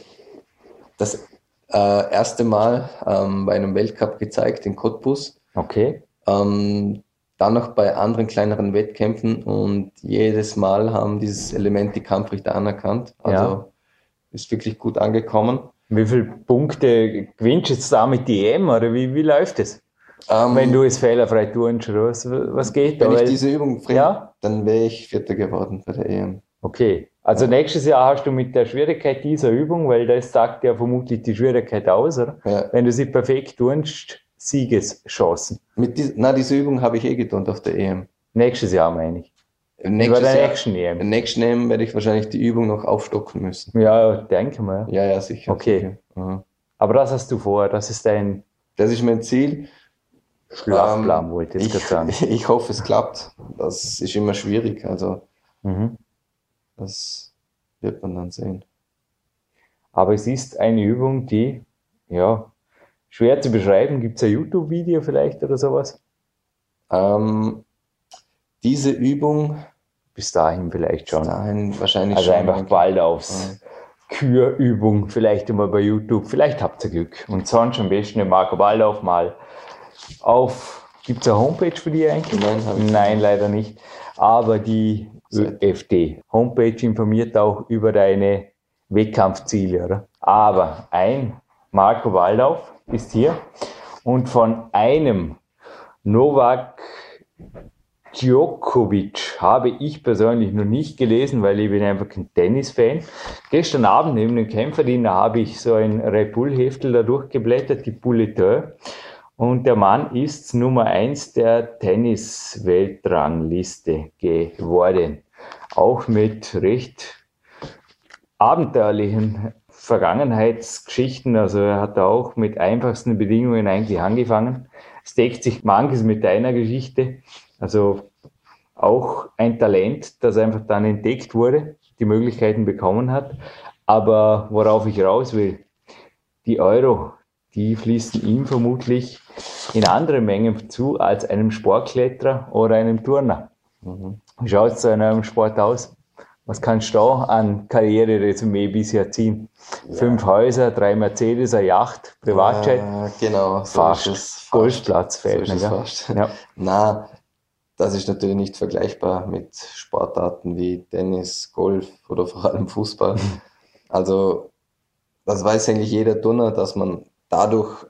das äh, erste Mal ähm, bei einem Weltcup gezeigt in Cottbus. Okay. Ähm, dann noch bei anderen kleineren Wettkämpfen und jedes Mal haben dieses Element die Kampfrichter anerkannt. Also ja. ist wirklich gut angekommen. Wie viele Punkte gewinnst du jetzt da mit die EM oder wie, wie läuft es? Ähm, Wenn du es fehlerfrei tust, was, was geht Wenn da? ich diese Übung bringe, ja? dann wäre ich Vierter geworden bei der EM. Okay. Also nächstes Jahr hast du mit der Schwierigkeit dieser Übung, weil das sagt ja vermutlich die Schwierigkeit aus, oder? Ja. Wenn du sie perfekt tust, Siegeschancen. Mit dies, na, diese Übung habe ich eh getan auf der EM. Nächstes Jahr meine ich. Nächstes Über Jahr, nächsten EM. Im nächsten EM werde ich wahrscheinlich die Übung noch aufstocken müssen. Ja, denke mal. Ja, ja, sicher. Okay. Sicher. Aber das hast du vor, das ist dein. Das ist mein Ziel. Schlafplan ähm, wollte ich, sagen. Ich hoffe, es klappt. Das ist immer schwierig. Also, mhm. Das wird man dann sehen. Aber es ist eine Übung, die, ja, schwer zu beschreiben. Gibt es ein YouTube-Video vielleicht oder sowas? Ähm, diese Übung. Bis dahin vielleicht schon. Bis dahin wahrscheinlich also schon. Also einfach bald aufs ja. Kürübung, vielleicht immer bei YouTube. Vielleicht habt ihr Glück. Und sonst am besten den Marco Waldorf mal auf. Gibt es eine Homepage für die eigentlich? Nein, Nein, leider nicht. Aber die ÖFD Homepage informiert auch über deine Wettkampfziele, oder? Aber ein Marco Waldorf ist hier und von einem Novak Djokovic habe ich persönlich noch nicht gelesen, weil ich bin einfach kein Tennis-Fan. Gestern Abend neben dem Kämpferdiener habe ich so ein Red Bull-Heftel da durchgeblättert, die Bulletin. Und der Mann ist Nummer eins der Tennis-Weltrangliste geworden. Auch mit recht abenteuerlichen Vergangenheitsgeschichten. Also er hat auch mit einfachsten Bedingungen eigentlich angefangen. Es deckt sich manches mit deiner Geschichte. Also auch ein Talent, das einfach dann entdeckt wurde, die Möglichkeiten bekommen hat. Aber worauf ich raus will, die Euro, die fließen ihm vermutlich in andere Mengen zu als einem Sportkletterer oder einem Turner. Mhm. Wie schaut es zu einem Sport aus? Was kannst du da an Karriereresümee bisher ziehen? Ja. Fünf Häuser, drei Mercedes, eine Yacht, Privatjet. Ja, genau, so fast. Ist Golfplatz fällt so mir. Fast. Ja. Na, das ist natürlich nicht vergleichbar mit Sportarten wie Tennis, Golf oder vor allem Fußball. Also, das weiß eigentlich jeder Turner, dass man dadurch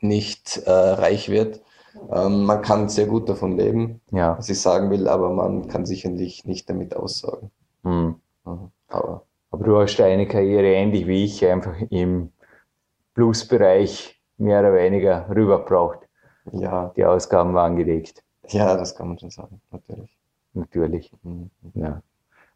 nicht äh, reich wird. Ähm, man kann sehr gut davon leben, ja. was ich sagen will, aber man kann sicherlich nicht damit aussagen. Mhm. Aber, aber du hast eine Karriere ähnlich wie ich, einfach im Plusbereich mehr oder weniger rübergebracht. Ja. Die Ausgaben waren gedeckt. Ja, das kann man schon sagen, natürlich. Natürlich. Mhm. Ja.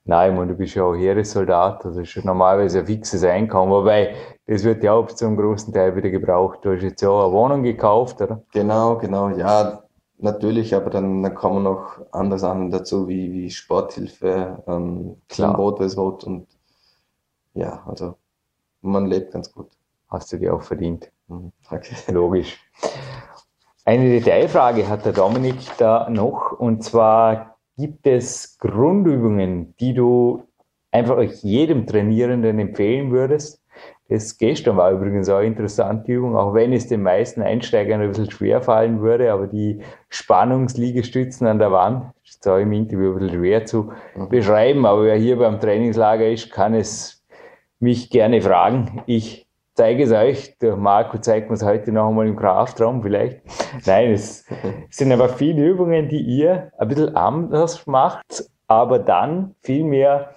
Nein, ich meine, du bist ja auch Heeressoldat, das ist normalerweise ein fixes Einkommen, wobei das wird ja auch zum großen Teil wieder gebraucht. Du hast jetzt ja auch eine Wohnung gekauft, oder? Genau, genau, ja, natürlich, aber dann, dann kommen noch andere Sachen dazu, wie, wie Sporthilfe, ähm, Klar. Rot, Weiß, Rot und ja, also man lebt ganz gut. Hast du dir auch verdient. Mhm. Logisch. Eine Detailfrage hat der Dominik da noch, und zwar gibt es Grundübungen, die du einfach jedem Trainierenden empfehlen würdest? Das gestern war übrigens auch eine interessante Übung, auch wenn es den meisten Einsteigern ein bisschen schwer fallen würde, aber die Spannungsliegestützen an der Wand, ist auch im Interview ein bisschen schwer zu mhm. beschreiben, aber wer hier beim Trainingslager ist, kann es mich gerne fragen. Ich zeige es euch. Der Marco zeigt mir es heute noch einmal im Kraftraum vielleicht. Nein, es sind aber viele Übungen, die ihr ein bisschen anders macht, aber dann viel mehr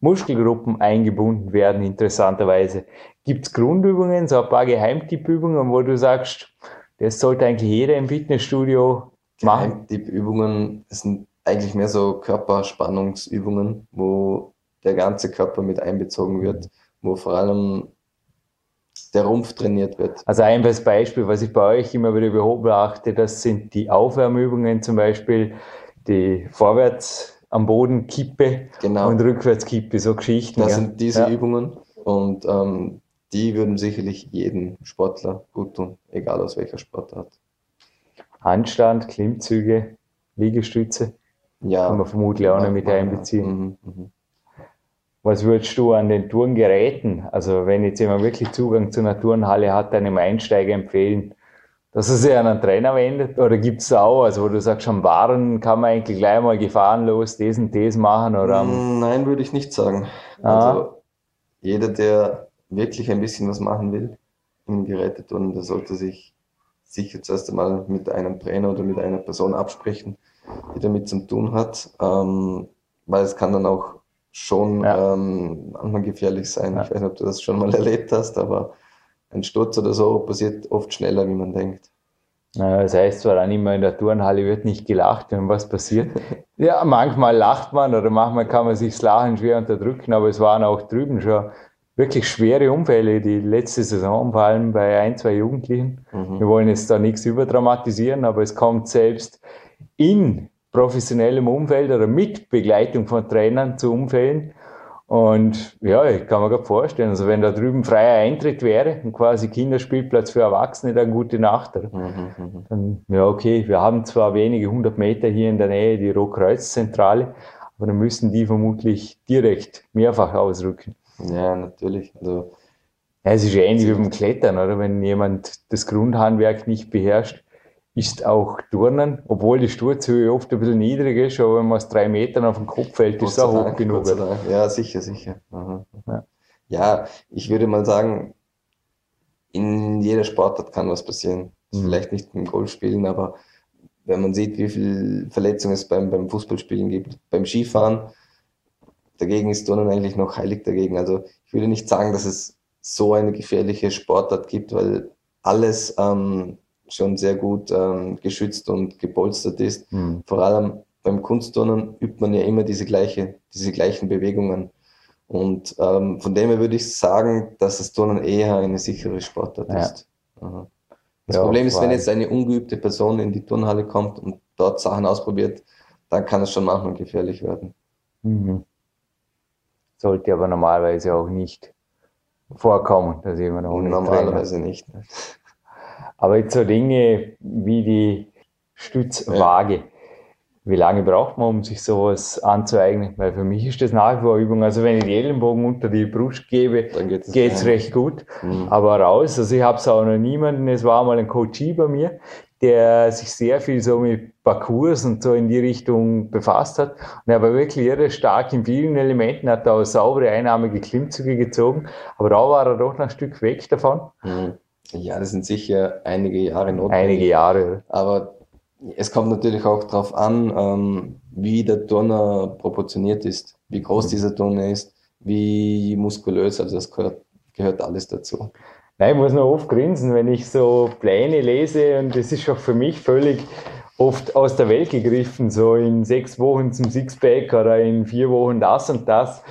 Muskelgruppen eingebunden werden, interessanterweise. Gibt es Grundübungen, so ein paar Geheimtippübungen, wo du sagst, das sollte eigentlich jeder im Fitnessstudio machen? Geheimtippübungen sind eigentlich mehr so Körperspannungsübungen, wo der ganze Körper mit einbezogen wird, wo vor allem der Rumpf trainiert wird. Also ein Beispiel, was ich bei euch immer wieder beobachte, das sind die Aufwärmübungen zum Beispiel, die vorwärts am Boden Kippe genau. und rückwärts Kippe, so Geschichten. Das ja. sind diese ja. Übungen und ähm, die würden sicherlich jeden Sportler gut tun, egal aus welcher Sportart. Handstand, Klimmzüge, Liegestütze, ja. kann man vermutlich auch noch mit einbeziehen. Mhm, mh. Was würdest du an den Turngeräten, also wenn jetzt jemand wirklich Zugang zu einer Turnhalle hat, einem Einsteiger empfehlen? dass er sich an einen Trainer wendet? Oder gibt es auch, also wo du sagst, am Waren kann man eigentlich gleich mal gefahrenlos das und das machen? Oder mm, Nein, würde ich nicht sagen. Ah. Also jeder, der wirklich ein bisschen was machen will im Geräteturnen, der sollte sich sicher zuerst einmal mit einem Trainer oder mit einer Person absprechen, die damit zu tun hat. Ähm, weil es kann dann auch schon ja. ähm, manchmal gefährlich sein. Ja. Ich weiß nicht, ob du das schon mal erlebt hast, aber ein Sturz oder so passiert oft schneller, wie man denkt. Ja, das heißt zwar auch immer in der Turnhalle wird nicht gelacht, wenn was passiert. ja, manchmal lacht man oder manchmal kann man sich das Lachen schwer unterdrücken, aber es waren auch drüben schon wirklich schwere Unfälle, die letzte Saison, vor allem bei ein, zwei Jugendlichen. Mhm. Wir wollen jetzt da nichts überdramatisieren, aber es kommt selbst in professionellem Umfeld oder mit Begleitung von Trainern zu Unfällen. Und ja, ich kann mir gerade vorstellen, also wenn da drüben freier Eintritt wäre und quasi Kinderspielplatz für Erwachsene, dann gute Nacht. Mhm, mhm, dann, ja, okay, wir haben zwar wenige hundert Meter hier in der Nähe die Rotkreuzzentrale, aber dann müssen die vermutlich direkt mehrfach ausrücken. Ja, natürlich. Also, ja, es ist ähnlich wie beim Klettern, oder? Wenn jemand das Grundhandwerk nicht beherrscht, ist auch Turnen, obwohl die Sturzhöhe oft ein bisschen niedrig ist, aber wenn man aus drei Metern auf den Kopf fällt, ist es auch hoch genug. Ja, sicher, sicher. Ja. ja. ich würde mal sagen, in jeder Sportart kann was passieren. Mhm. Vielleicht nicht im Golfspielen, aber wenn man sieht, wie viele Verletzungen es beim, beim Fußballspielen gibt, beim Skifahren, dagegen ist Turnen eigentlich noch heilig dagegen. Also ich würde nicht sagen, dass es so eine gefährliche Sportart gibt, weil alles ähm, schon sehr gut ähm, geschützt und gepolstert ist. Mhm. Vor allem beim Kunstturnen übt man ja immer diese, gleiche, diese gleichen Bewegungen. Und ähm, von dem her würde ich sagen, dass das Turnen eher eine sichere Sportart ja. ist. Aha. Das ja, Problem ist, wenn jetzt eine ungeübte Person in die Turnhalle kommt und dort Sachen ausprobiert, dann kann es schon manchmal gefährlich werden. Mhm. Sollte aber normalerweise auch nicht vorkommen, dass jemand nicht Normalerweise nicht. Ne? Aber jetzt so Dinge wie die Stützwaage. Wie lange braucht man, um sich sowas anzueignen? Weil für mich ist das nach wie vor Übung. Also wenn ich die Ellenbogen unter die Brust gebe, dann geht es recht gut. Mhm. Aber raus, also ich habe es auch noch niemanden, es war mal ein Coachie bei mir, der sich sehr viel so mit Parcours und so in die Richtung befasst hat. Und er war wirklich irre stark in vielen Elementen, hat da auch saubere einarmige Klimmzüge gezogen, aber da war er doch noch ein Stück weg davon. Mhm. Ja, das sind sicher einige Jahre notwendig. Einige Jahre. Aber es kommt natürlich auch darauf an, ähm, wie der Turner proportioniert ist, wie groß mhm. dieser Turner ist, wie muskulös, also das gehört, gehört alles dazu. Nein, ich muss noch oft grinsen, wenn ich so Pläne lese und das ist auch für mich völlig oft aus der Welt gegriffen, so in sechs Wochen zum Sixpack oder in vier Wochen das und das.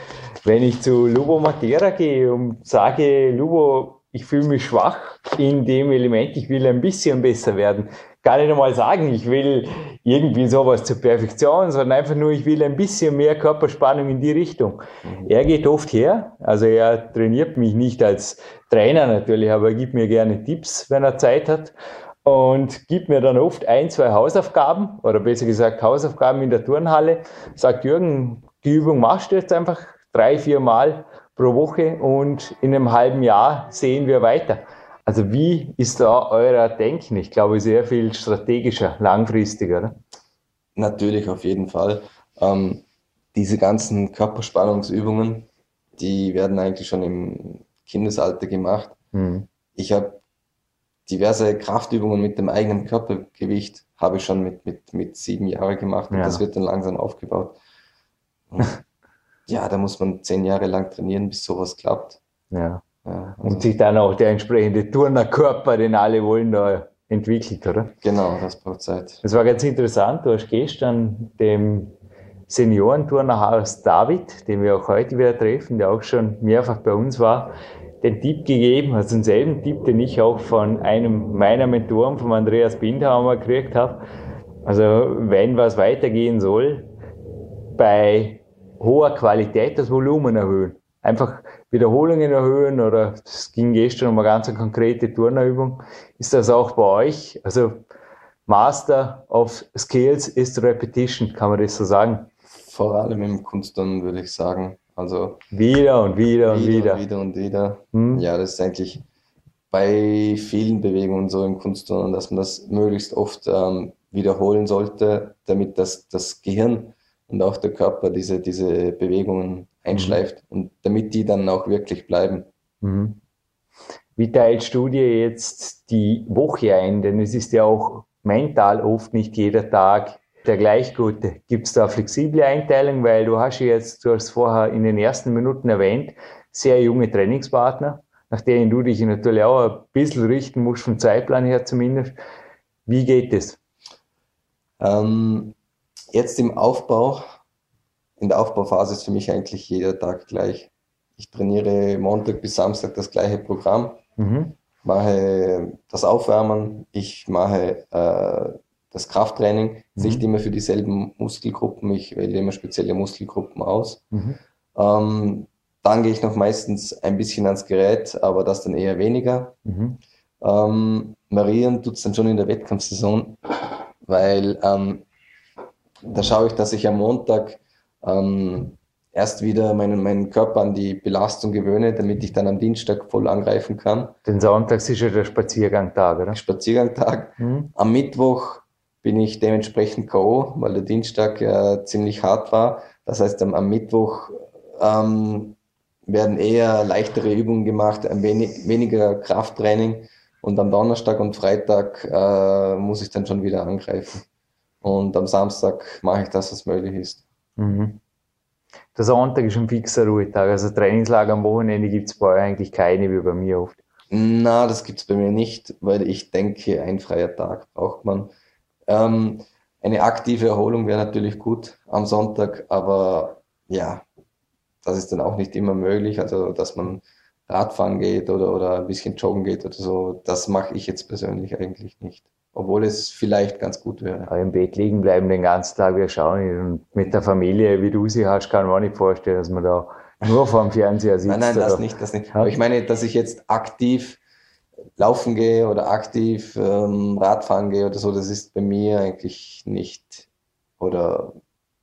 Wenn ich zu Lubo Matera gehe und sage, Lubo, ich fühle mich schwach in dem Element, ich will ein bisschen besser werden. Gar nicht einmal sagen, ich will irgendwie sowas zur Perfektion, sondern einfach nur, ich will ein bisschen mehr Körperspannung in die Richtung. Mhm. Er geht oft her, also er trainiert mich nicht als Trainer natürlich, aber er gibt mir gerne Tipps, wenn er Zeit hat und gibt mir dann oft ein, zwei Hausaufgaben oder besser gesagt Hausaufgaben in der Turnhalle. Sagt Jürgen, die Übung machst du jetzt einfach drei, vier Mal pro Woche und in einem halben Jahr sehen wir weiter. Also wie ist da euer Denken? Ich glaube, sehr viel strategischer, langfristiger. Oder? Natürlich, auf jeden Fall. Ähm, diese ganzen Körperspannungsübungen, die werden eigentlich schon im Kindesalter gemacht. Mhm. Ich habe diverse Kraftübungen mit dem eigenen Körpergewicht, habe ich schon mit, mit, mit sieben Jahren gemacht und ja. das wird dann langsam aufgebaut. ja, da muss man zehn Jahre lang trainieren, bis sowas klappt. Ja. ja also und sich dann auch der entsprechende Turnerkörper, den alle wollen, da entwickelt, oder? Genau, das braucht Zeit. Das war ganz interessant. Du hast gestern dem Seniorenturnerhaus David, den wir auch heute wieder treffen, der auch schon mehrfach bei uns war, den Tipp gegeben, also denselben Tipp, den ich auch von einem meiner Mentoren, von Andreas Bindhaumer, gekriegt habe. Also wenn was weitergehen soll, bei hoher Qualität das Volumen erhöhen. Einfach Wiederholungen erhöhen oder es ging gestern um eine ganz konkrete Turnerübung. Ist das auch bei euch? Also Master of Skills ist Repetition, kann man das so sagen? Vor allem im Kunstturnen würde ich sagen. Also wieder und wieder und wieder. Wieder und wieder. Hm? Ja, das ist eigentlich bei vielen Bewegungen so im Kunstturnen, dass man das möglichst oft ähm, wiederholen sollte, damit das, das Gehirn und auch der Körper diese, diese Bewegungen einschleift mhm. und damit die dann auch wirklich bleiben. Mhm. Wie teilst du dir jetzt die Woche ein? Denn es ist ja auch mental oft nicht jeder Tag der gleich gute. Gibt es da flexible Einteilung? Weil du hast ja jetzt, du hast vorher in den ersten Minuten erwähnt, sehr junge Trainingspartner, nach denen du dich natürlich auch ein bisschen richten musst, vom Zeitplan her zumindest. Wie geht es? Ähm, jetzt im Aufbau, in der Aufbauphase ist für mich eigentlich jeder Tag gleich. Ich trainiere Montag bis Samstag das gleiche Programm, mhm. mache das Aufwärmen, ich mache äh, das Krafttraining, mhm. nicht immer für dieselben Muskelgruppen, ich wähle immer spezielle Muskelgruppen aus. Mhm. Ähm, dann gehe ich noch meistens ein bisschen ans Gerät, aber das dann eher weniger. Mhm. Ähm, Marieren tut es dann schon in der Wettkampfsaison, weil ähm, da schaue ich, dass ich am Montag ähm, erst wieder meinen, meinen Körper an die Belastung gewöhne, damit ich dann am Dienstag voll angreifen kann. Den Sonntag ist ja der Spaziergangtag, oder? Spaziergangtag. Mhm. Am Mittwoch bin ich dementsprechend K.O., weil der Dienstag ja ziemlich hart war. Das heißt, am, am Mittwoch ähm, werden eher leichtere Übungen gemacht, ein wenig, weniger Krafttraining und am Donnerstag und Freitag äh, muss ich dann schon wieder angreifen. Und am Samstag mache ich das, was möglich ist. Mhm. Der Sonntag ist ein fixer Ruhetag. Also Trainingslager am Wochenende gibt es bei euch eigentlich keine, wie bei mir oft. Na, das gibt es bei mir nicht, weil ich denke, ein freier Tag braucht man. Ähm, eine aktive Erholung wäre natürlich gut am Sonntag, aber ja, das ist dann auch nicht immer möglich. Also, dass man Radfahren geht oder, oder ein bisschen joggen geht oder so, das mache ich jetzt persönlich eigentlich nicht. Obwohl es vielleicht ganz gut wäre. Aber im Bett liegen bleiben den ganzen Tag, wir schauen und mit der Familie, wie du sie hast, kann man auch nicht vorstellen, dass man da nur vor dem Fernseher sitzt. Nein, nein, das nicht, das nicht. Aber ich meine, dass ich jetzt aktiv laufen gehe oder aktiv ähm, Radfahren gehe oder so, das ist bei mir eigentlich nicht oder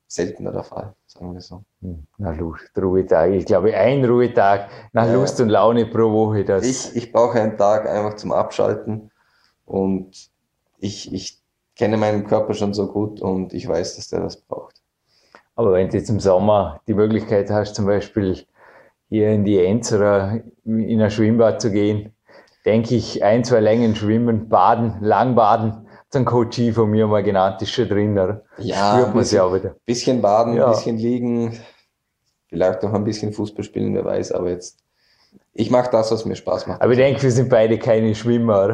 seltener der Fall, sagen wir so. Hm, na Lust, Ruhetag. Ich glaube, ein Ruhetag nach ja. Lust und Laune pro Woche. Das ich, ich brauche einen Tag einfach zum Abschalten und ich, ich kenne meinen Körper schon so gut und ich weiß, dass der das braucht. Aber wenn du jetzt im Sommer die Möglichkeit hast, zum Beispiel hier in die Enzerer in ein Schwimmbad zu gehen, denke ich, ein, zwei Längen schwimmen, baden, lang baden, dann Coachie von mir mal genannt, ist schon drin, oder? Ja, Spürt man bisschen, ja wieder. bisschen baden, ja. bisschen liegen, vielleicht auch ein bisschen Fußball spielen, wer weiß, aber jetzt, ich mache das, was mir Spaß macht. Aber ich denke, wir sind beide keine Schwimmer,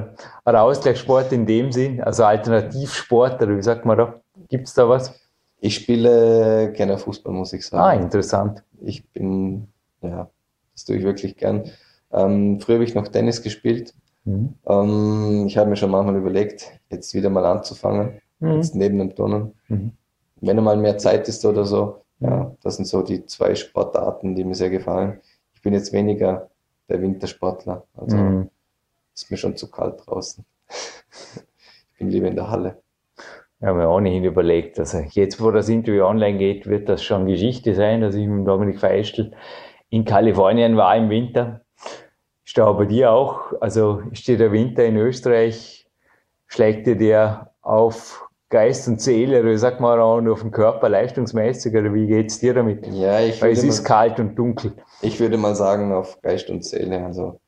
oder? Ausgleichssport in dem Sinn, also Alternativsport, oder wie sagt man da? Gibt es da was? Ich spiele gerne Fußball, muss ich sagen. Ah, interessant. Ich bin, ja, das tue ich wirklich gern. Ähm, früher habe ich noch Tennis gespielt. Mhm. Ähm, ich habe mir schon manchmal überlegt, jetzt wieder mal anzufangen, mhm. jetzt neben dem Turnen. Mhm. Wenn einmal mehr Zeit ist oder so, ja, das sind so die zwei Sportarten, die mir sehr gefallen. Ich bin jetzt weniger der Wintersportler, also mhm. ist mir schon zu kalt draußen. ich bin lieber in der Halle. Ja, mir ohnehin überlegt, also jetzt, wo das Interview online geht, wird das schon Geschichte sein, dass ich mit Dominik Feischl in Kalifornien war im Winter ist da bei dir auch, also ist dir der Winter in Österreich, schlägt dir der auf Geist und Seele, oder sag mal auch nur auf den Körper leistungsmäßig, oder wie geht's dir damit? Ja, ich Weil es ist kalt und dunkel. Ich würde mal sagen, auf Geist und Seele, also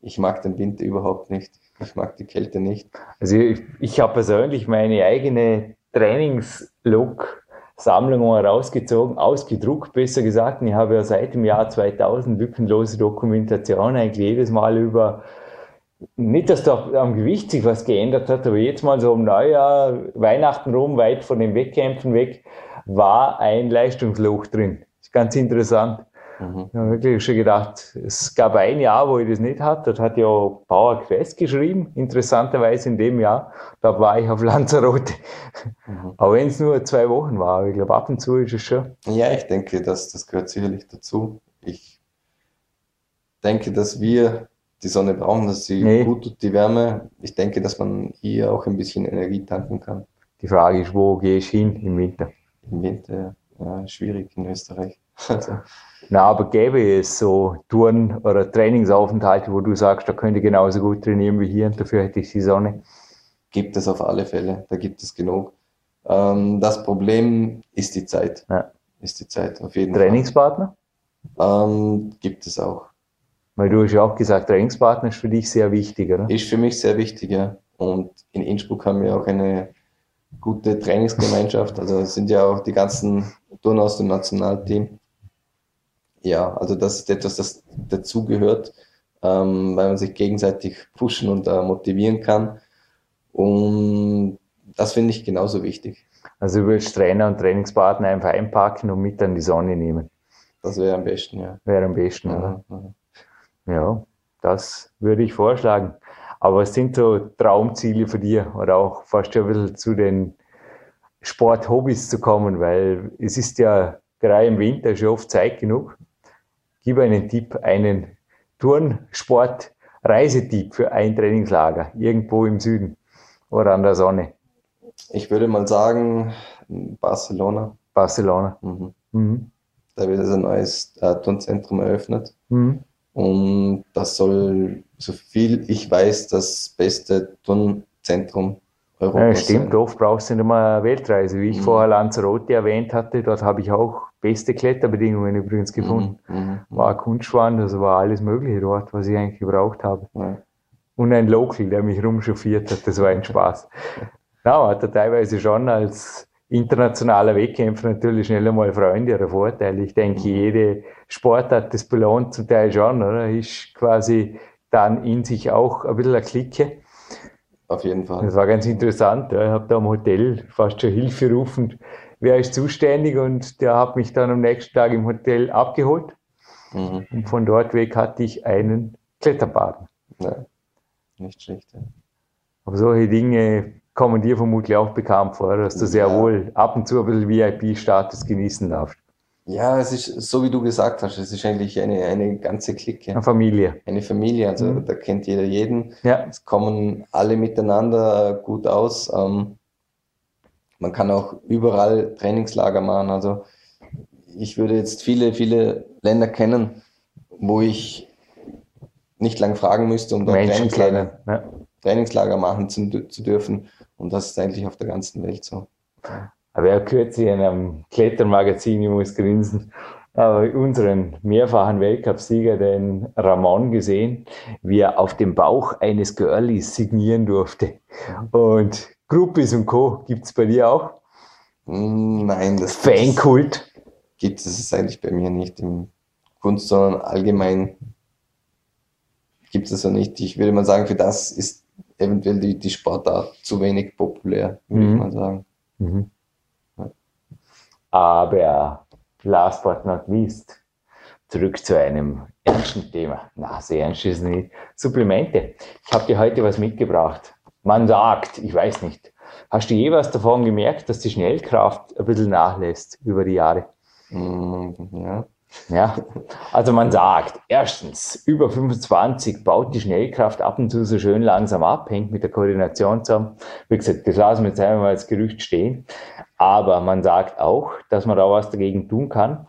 ich mag den Winter überhaupt nicht. Ich mag die Kälte nicht. Also ich, ich habe persönlich meine eigene Trainingslook Sammlungen rausgezogen, ausgedruckt, besser gesagt. Ich habe ja seit dem Jahr 2000 lückenlose Dokumentation eigentlich jedes Mal über, nicht, dass da am Gewicht sich was geändert hat, aber jetzt mal so um Neujahr, Weihnachten rum, weit von den Wettkämpfen weg, war ein Leistungsloch drin. Das ist ganz interessant. Mhm. Ich habe wirklich schon gedacht, es gab ein Jahr, wo ich das nicht hatte. Dort hat ja Power Quest geschrieben, interessanterweise in dem Jahr. Da war ich auf Lanzarote. Mhm. Aber wenn es nur zwei Wochen war, ich glaube, ab und zu ist es schon. Ja, ich denke, das, das gehört sicherlich dazu. Ich denke, dass wir die Sonne brauchen, dass sie nee. gut tut, die Wärme. Ich denke, dass man hier auch ein bisschen Energie tanken kann. Die Frage ist, wo gehe ich hin im Winter? Im Winter, ja, schwierig in Österreich. Also. Na, aber gäbe es so Touren oder Trainingsaufenthalte, wo du sagst, da könnte ich genauso gut trainieren wie hier und dafür hätte ich die Sonne? Gibt es auf alle Fälle, da gibt es genug. Ähm, das Problem ist die Zeit. Ja. Ist die Zeit, auf jeden Trainingspartner? Fall. Ähm, gibt es auch. Weil du hast ja auch gesagt, Trainingspartner ist für dich sehr wichtig, oder? Ist für mich sehr wichtig, ja. Und in Innsbruck haben wir auch eine gute Trainingsgemeinschaft. Also sind ja auch die ganzen Turner aus dem Nationalteam. Ja, also das ist etwas, das dazugehört, ähm, weil man sich gegenseitig pushen und äh, motivieren kann. Und das finde ich genauso wichtig. Also du würdest Trainer und Trainingspartner einfach einpacken und mit an die Sonne nehmen. Das wäre am besten, ja. Wäre am besten, mhm. oder? Ja, das würde ich vorschlagen. Aber was sind so Traumziele für dir oder auch fast schon ein bisschen zu den Sporthobbys zu kommen? Weil es ist ja gerade im Winter schon oft Zeit genug. Gib einen Tipp, einen Turnsport-Reisetipp für ein Trainingslager irgendwo im Süden oder an der Sonne. Ich würde mal sagen Barcelona. Barcelona. Mhm. Mhm. Da wird ein neues äh, Turnzentrum eröffnet. Mhm. Und das soll, so viel ich weiß, das beste Turnzentrum Europas ja, stimmt, sein. oft brauchst du nicht mal eine Weltreise. Wie ich mhm. vorher Lanzarote erwähnt hatte, dort habe ich auch beste Kletterbedingungen übrigens gefunden. Mhm. mhm. War Kunstschwand, also war alles Mögliche dort, was ich eigentlich gebraucht habe. Ja. Und ein Local, der mich rumchauffiert hat, das war ein Spaß. Ja, hat er teilweise schon als internationaler Wettkämpfer natürlich schnell einmal Freunde oder Vorteile. Ich denke, mhm. jede Sportart, das belohnt zum Teil schon, oder? Ist quasi dann in sich auch ein bisschen eine Clique. Auf jeden Fall. Das war ganz interessant. Ja. Ich habe da am Hotel fast schon Hilfe rufen, wer ist zuständig und der hat mich dann am nächsten Tag im Hotel abgeholt. Mhm. Und von dort weg hatte ich einen Kletterbaden. Ja, nicht schlecht. Ja. Aber solche Dinge kommen dir vermutlich auch bekannt vor, dass du sehr wohl ab und zu ein bisschen VIP-Status genießen darfst. Ja, es ist so wie du gesagt hast, es ist eigentlich eine, eine ganze Clique. Eine Familie. Eine Familie, also mhm. da kennt jeder jeden. Ja. Es kommen alle miteinander gut aus. Ähm, man kann auch überall Trainingslager machen. Also ich würde jetzt viele, viele Länder kennen, wo ich nicht lang fragen müsste, um dort Trainingslager, ja. Trainingslager machen zu, zu dürfen. Und das ist eigentlich auf der ganzen Welt so. Aber er kürzlich in einem Klettermagazin, ich muss grinsen, aber unseren mehrfachen Weltcupsieger, den Ramon, gesehen, wie er auf dem Bauch eines Girlies signieren durfte. Und Gruppis und Co. gibt es bei dir auch? Hm, nein, das Fankult gibt es eigentlich bei mir nicht im Kunst, sondern allgemein gibt es so nicht. Ich würde mal sagen, für das ist eventuell die, die Sportart zu wenig populär, würde mhm. ich mal sagen. Mhm. Ja. Aber last but not least, zurück zu einem ernsten Thema. Na, sehr ernst ist nicht. Supplemente. Ich habe dir heute was mitgebracht. Man sagt, ich weiß nicht, hast du je was davon gemerkt, dass die Schnellkraft ein bisschen nachlässt über die Jahre? Mm, ja. Ja, also man sagt, erstens, über 25 baut die Schnellkraft ab und zu so schön langsam ab, hängt mit der Koordination zusammen. Wie gesagt, das lassen wir jetzt einmal als Gerücht stehen. Aber man sagt auch, dass man da was dagegen tun kann.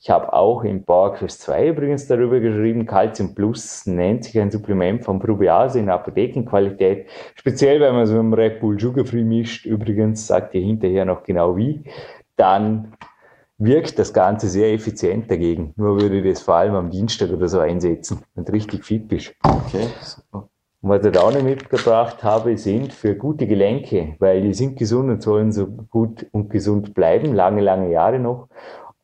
Ich habe auch im PowerQuest 2 übrigens darüber geschrieben, Calcium Plus nennt sich ein Supplement von Probiase in Apothekenqualität. Speziell, wenn man so einen Red Bull Sugar Free mischt, übrigens sagt ihr hinterher noch genau wie, dann wirkt das Ganze sehr effizient dagegen. Nur würde ich das vor allem am Dienstag oder so einsetzen, wenn du richtig fit bist. Okay, super. Und was ich da auch noch mitgebracht habe, sind für gute Gelenke, weil die sind gesund und sollen so gut und gesund bleiben, lange, lange Jahre noch.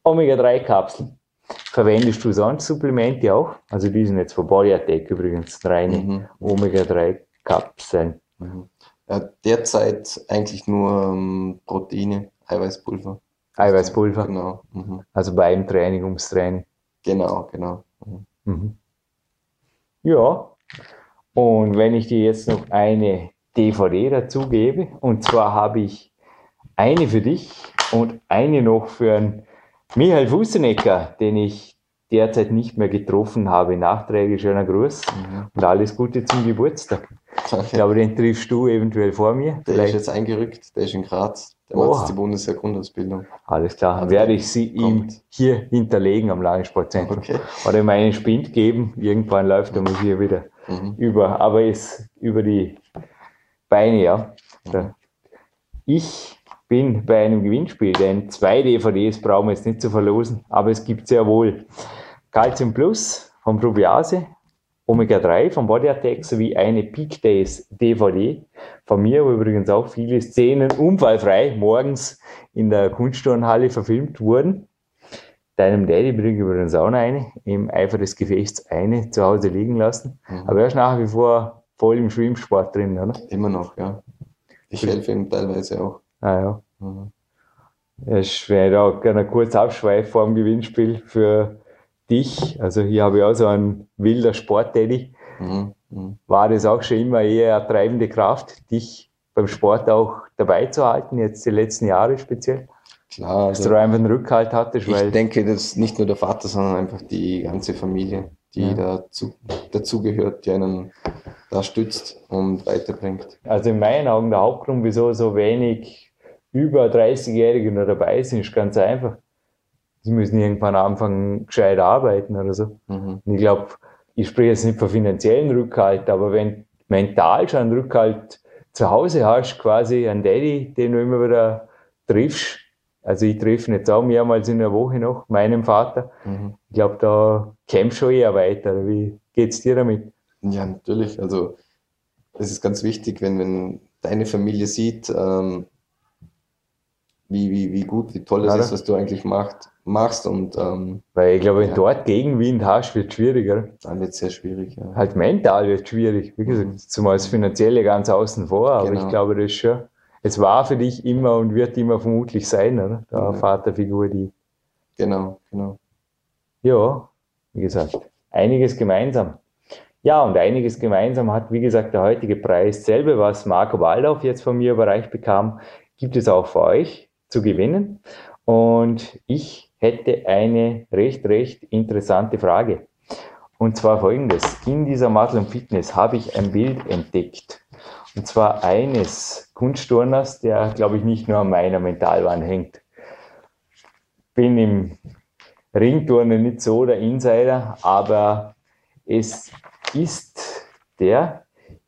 Omega-3-Kapseln. Verwendest du sonst Supplemente auch? Also die sind jetzt von Bodyattack übrigens reine mhm. Omega-3-Kapseln. Mhm. Ja, derzeit eigentlich nur ähm, Proteine, Eiweißpulver. Eiweißpulver. Genau. Mhm. Also beim Training, ums Training. Genau, genau. Mhm. mhm. Ja. Und wenn ich dir jetzt noch eine DVD dazu gebe, und zwar habe ich eine für dich und eine noch für einen Michael Fusenecker, den ich derzeit nicht mehr getroffen habe. Nachträglich schöner Gruß mhm. und alles Gute zum Geburtstag. Ich glaube, den triffst du eventuell vor mir. Der Vielleicht. ist jetzt eingerückt, der ist in Graz. Der macht jetzt die Bundeswehr-Grundausbildung. Alles klar, also werde ich sie ihm hier hinterlegen am Landessportzentrum. Okay. Oder ihm einen Spind geben. Irgendwann läuft er muss hier wieder mhm. über, aber ist über die Beine, ja. Mhm. Ich bin bei einem Gewinnspiel, denn zwei DVDs brauchen wir jetzt nicht zu verlosen, aber es gibt sehr wohl Calcium Plus von Probiase, Omega 3 von Body Attack sowie eine Peak Days DVD von mir, wo übrigens auch viele Szenen unfallfrei morgens in der Kunstturnhalle verfilmt wurden. Deinem Daddy bringe ich übrigens auch noch eine, im Eifer des Gefechts eine zu Hause liegen lassen. Mhm. Aber er ist nach wie vor voll im Schwimmsport drin, oder? Immer noch, ja. Ich helfe ihm teilweise auch. Ah ja. Mhm. Ich werde auch gerne kurz abschweifen vor dem Gewinnspiel für dich. Also hier habe ich auch so einen wilder Sportdaddy. Mhm. Mhm. War das auch schon immer eher eine treibende Kraft, dich beim Sport auch dabei zu halten, jetzt die letzten Jahre speziell? Klar. Also, dass du einfach einen Rückhalt hattest. Ich denke, dass nicht nur der Vater, sondern einfach die ganze Familie, die ja. dazu, dazugehört, die einen da stützt und weiterbringt. Also in meinen Augen der Hauptgrund, wieso so wenig über 30-Jährige noch dabei sind, ist ganz einfach. Sie müssen irgendwann anfangen, gescheit arbeiten oder so. Mhm. Und ich glaube, ich spreche jetzt nicht von finanziellen Rückhalt, aber wenn mental schon einen Rückhalt zu Hause hast, quasi einen Daddy, den du immer wieder triffst, also ich treffe ihn jetzt auch mehrmals in der Woche noch, meinem Vater. Mhm. Ich glaube, da kämpft schon eher weiter. Wie geht's dir damit? Ja, natürlich. Also, das ist ganz wichtig, wenn, wenn deine Familie sieht, ähm, wie, wie, wie gut, wie toll es ist, was du eigentlich macht, machst. Und, ähm, Weil ich glaube, wenn ja. dort Gegenwind hast, wird es schwieriger. Dann wird es sehr schwierig. Ja. Halt mental wird es schwierig. Wie gesagt, mhm. zumal das Finanzielle ganz außen vor, aber genau. ich glaube, das ist schon, es war für dich immer und wird immer vermutlich sein, oder? Da ja. Vaterfigur, die. Genau, genau. Ja, wie gesagt, einiges gemeinsam. Ja, und einiges gemeinsam hat, wie gesagt, der heutige Preis. Selbe, was Marco Waldorf jetzt von mir überreicht bekam, gibt es auch für euch zu gewinnen. Und ich hätte eine recht, recht interessante Frage. Und zwar folgendes. In dieser Matlum Fitness habe ich ein Bild entdeckt. Und zwar eines Kunstturners, der, glaube ich, nicht nur an meiner Mentalwand hängt. Bin im Ringturnen nicht so der Insider, aber es ist der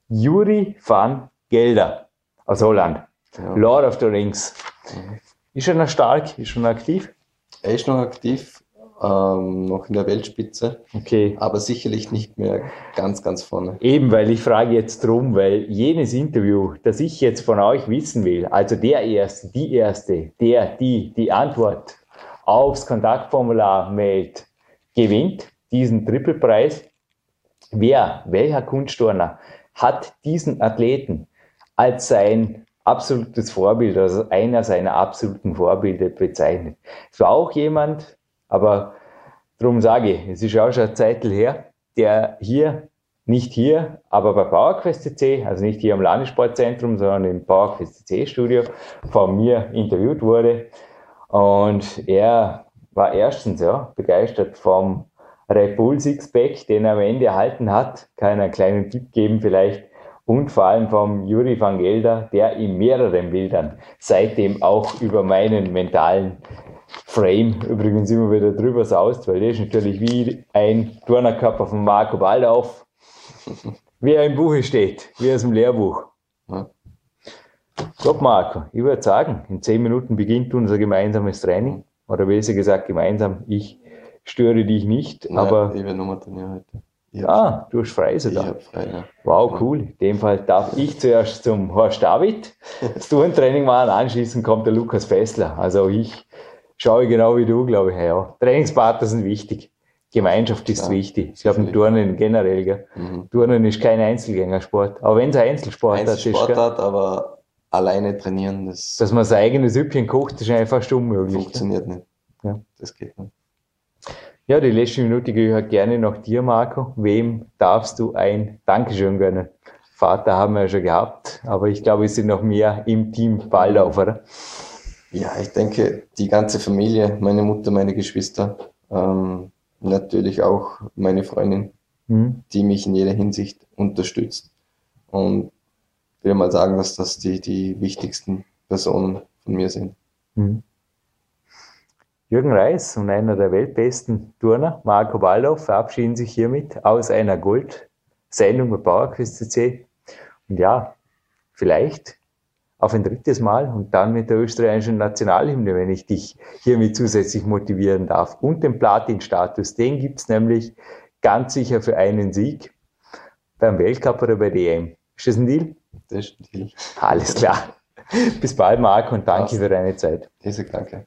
Juri van Gelder aus Holland. Ja. Lord of the Rings. Mhm. Ist er noch stark? Ist er noch aktiv? Er ist noch aktiv, ähm, noch in der Weltspitze. Okay. Aber sicherlich nicht mehr ganz, ganz vorne. Eben, weil ich frage jetzt drum, weil jenes Interview, das ich jetzt von euch wissen will, also der Erste, die Erste, der, die, die Antwort aufs Kontaktformular meldet, gewinnt diesen Trippelpreis. Wer, welcher Kunstturner hat diesen Athleten als sein absolutes Vorbild, also einer seiner absoluten Vorbilder bezeichnet. Es war auch jemand, aber darum sage ich, es ist auch schon eine Zeit her, der hier, nicht hier, aber bei PowerQuest CC, also nicht hier am Landessportzentrum, sondern im PowerQuest CC Studio von mir interviewt wurde. Und er war erstens ja, begeistert vom Red Bull Sixpack, den er am Ende erhalten hat. Kann einen kleinen Tipp geben vielleicht und vor allem vom Juri van Gelder, der in mehreren Bildern seitdem auch über meinen mentalen Frame übrigens immer wieder drüber saust, weil der ist natürlich wie ein Turnerkörper von Marco Baldauf, wie er im Buche steht, wie aus dem Lehrbuch. Ja. Top, Marco, ich würde sagen, in zehn Minuten beginnt unser gemeinsames Training. Oder besser gesagt, gemeinsam. Ich störe dich nicht, Nein, aber. Ich werde nochmal trainieren heute. Ah, du hast frei sogar. Ich frei, ja. Wow, cool. In dem Fall darf ich zuerst zum Horst David das Tourentraining machen. Anschließend kommt der Lukas Fessler. Also ich schaue genau wie du, glaube ich. Ja. Trainingspartner sind wichtig. Gemeinschaft ist ja, wichtig. Ich glaube, im Turnen generell. Gell? Mhm. Turnen ist kein Einzelgängersport. Aber wenn es ein Einzelsport ist. Einzelsportart, aber alleine trainieren, das. Dass man sein eigenes Süppchen kocht, ist einfach unmöglich. Funktioniert gell? nicht. Ja. Das geht nicht. Ja, die letzte Minute gehört gerne noch dir, Marco. Wem darfst du ein Dankeschön gönnen? Vater haben wir ja schon gehabt, aber ich glaube, es sind noch mehr im Team Balllauf, oder? Ja, ich denke, die ganze Familie, meine Mutter, meine Geschwister, ähm, natürlich auch meine Freundin, mhm. die mich in jeder Hinsicht unterstützt. Und ich will mal sagen, dass das die, die wichtigsten Personen von mir sind. Mhm. Jürgen Reis und einer der weltbesten Turner, Marco Ballow, verabschieden sich hiermit aus einer Gold-Sendung bei PowerQuest CC. Und ja, vielleicht auf ein drittes Mal und dann mit der österreichischen Nationalhymne, wenn ich dich hiermit zusätzlich motivieren darf. Und den Platin-Status, den gibt's nämlich ganz sicher für einen Sieg beim Weltcup oder bei DM. Ist das ein Deal? Das ist ein Deal. Alles klar. Bis bald, Marc, und danke Passt. für deine Zeit. Diese, danke.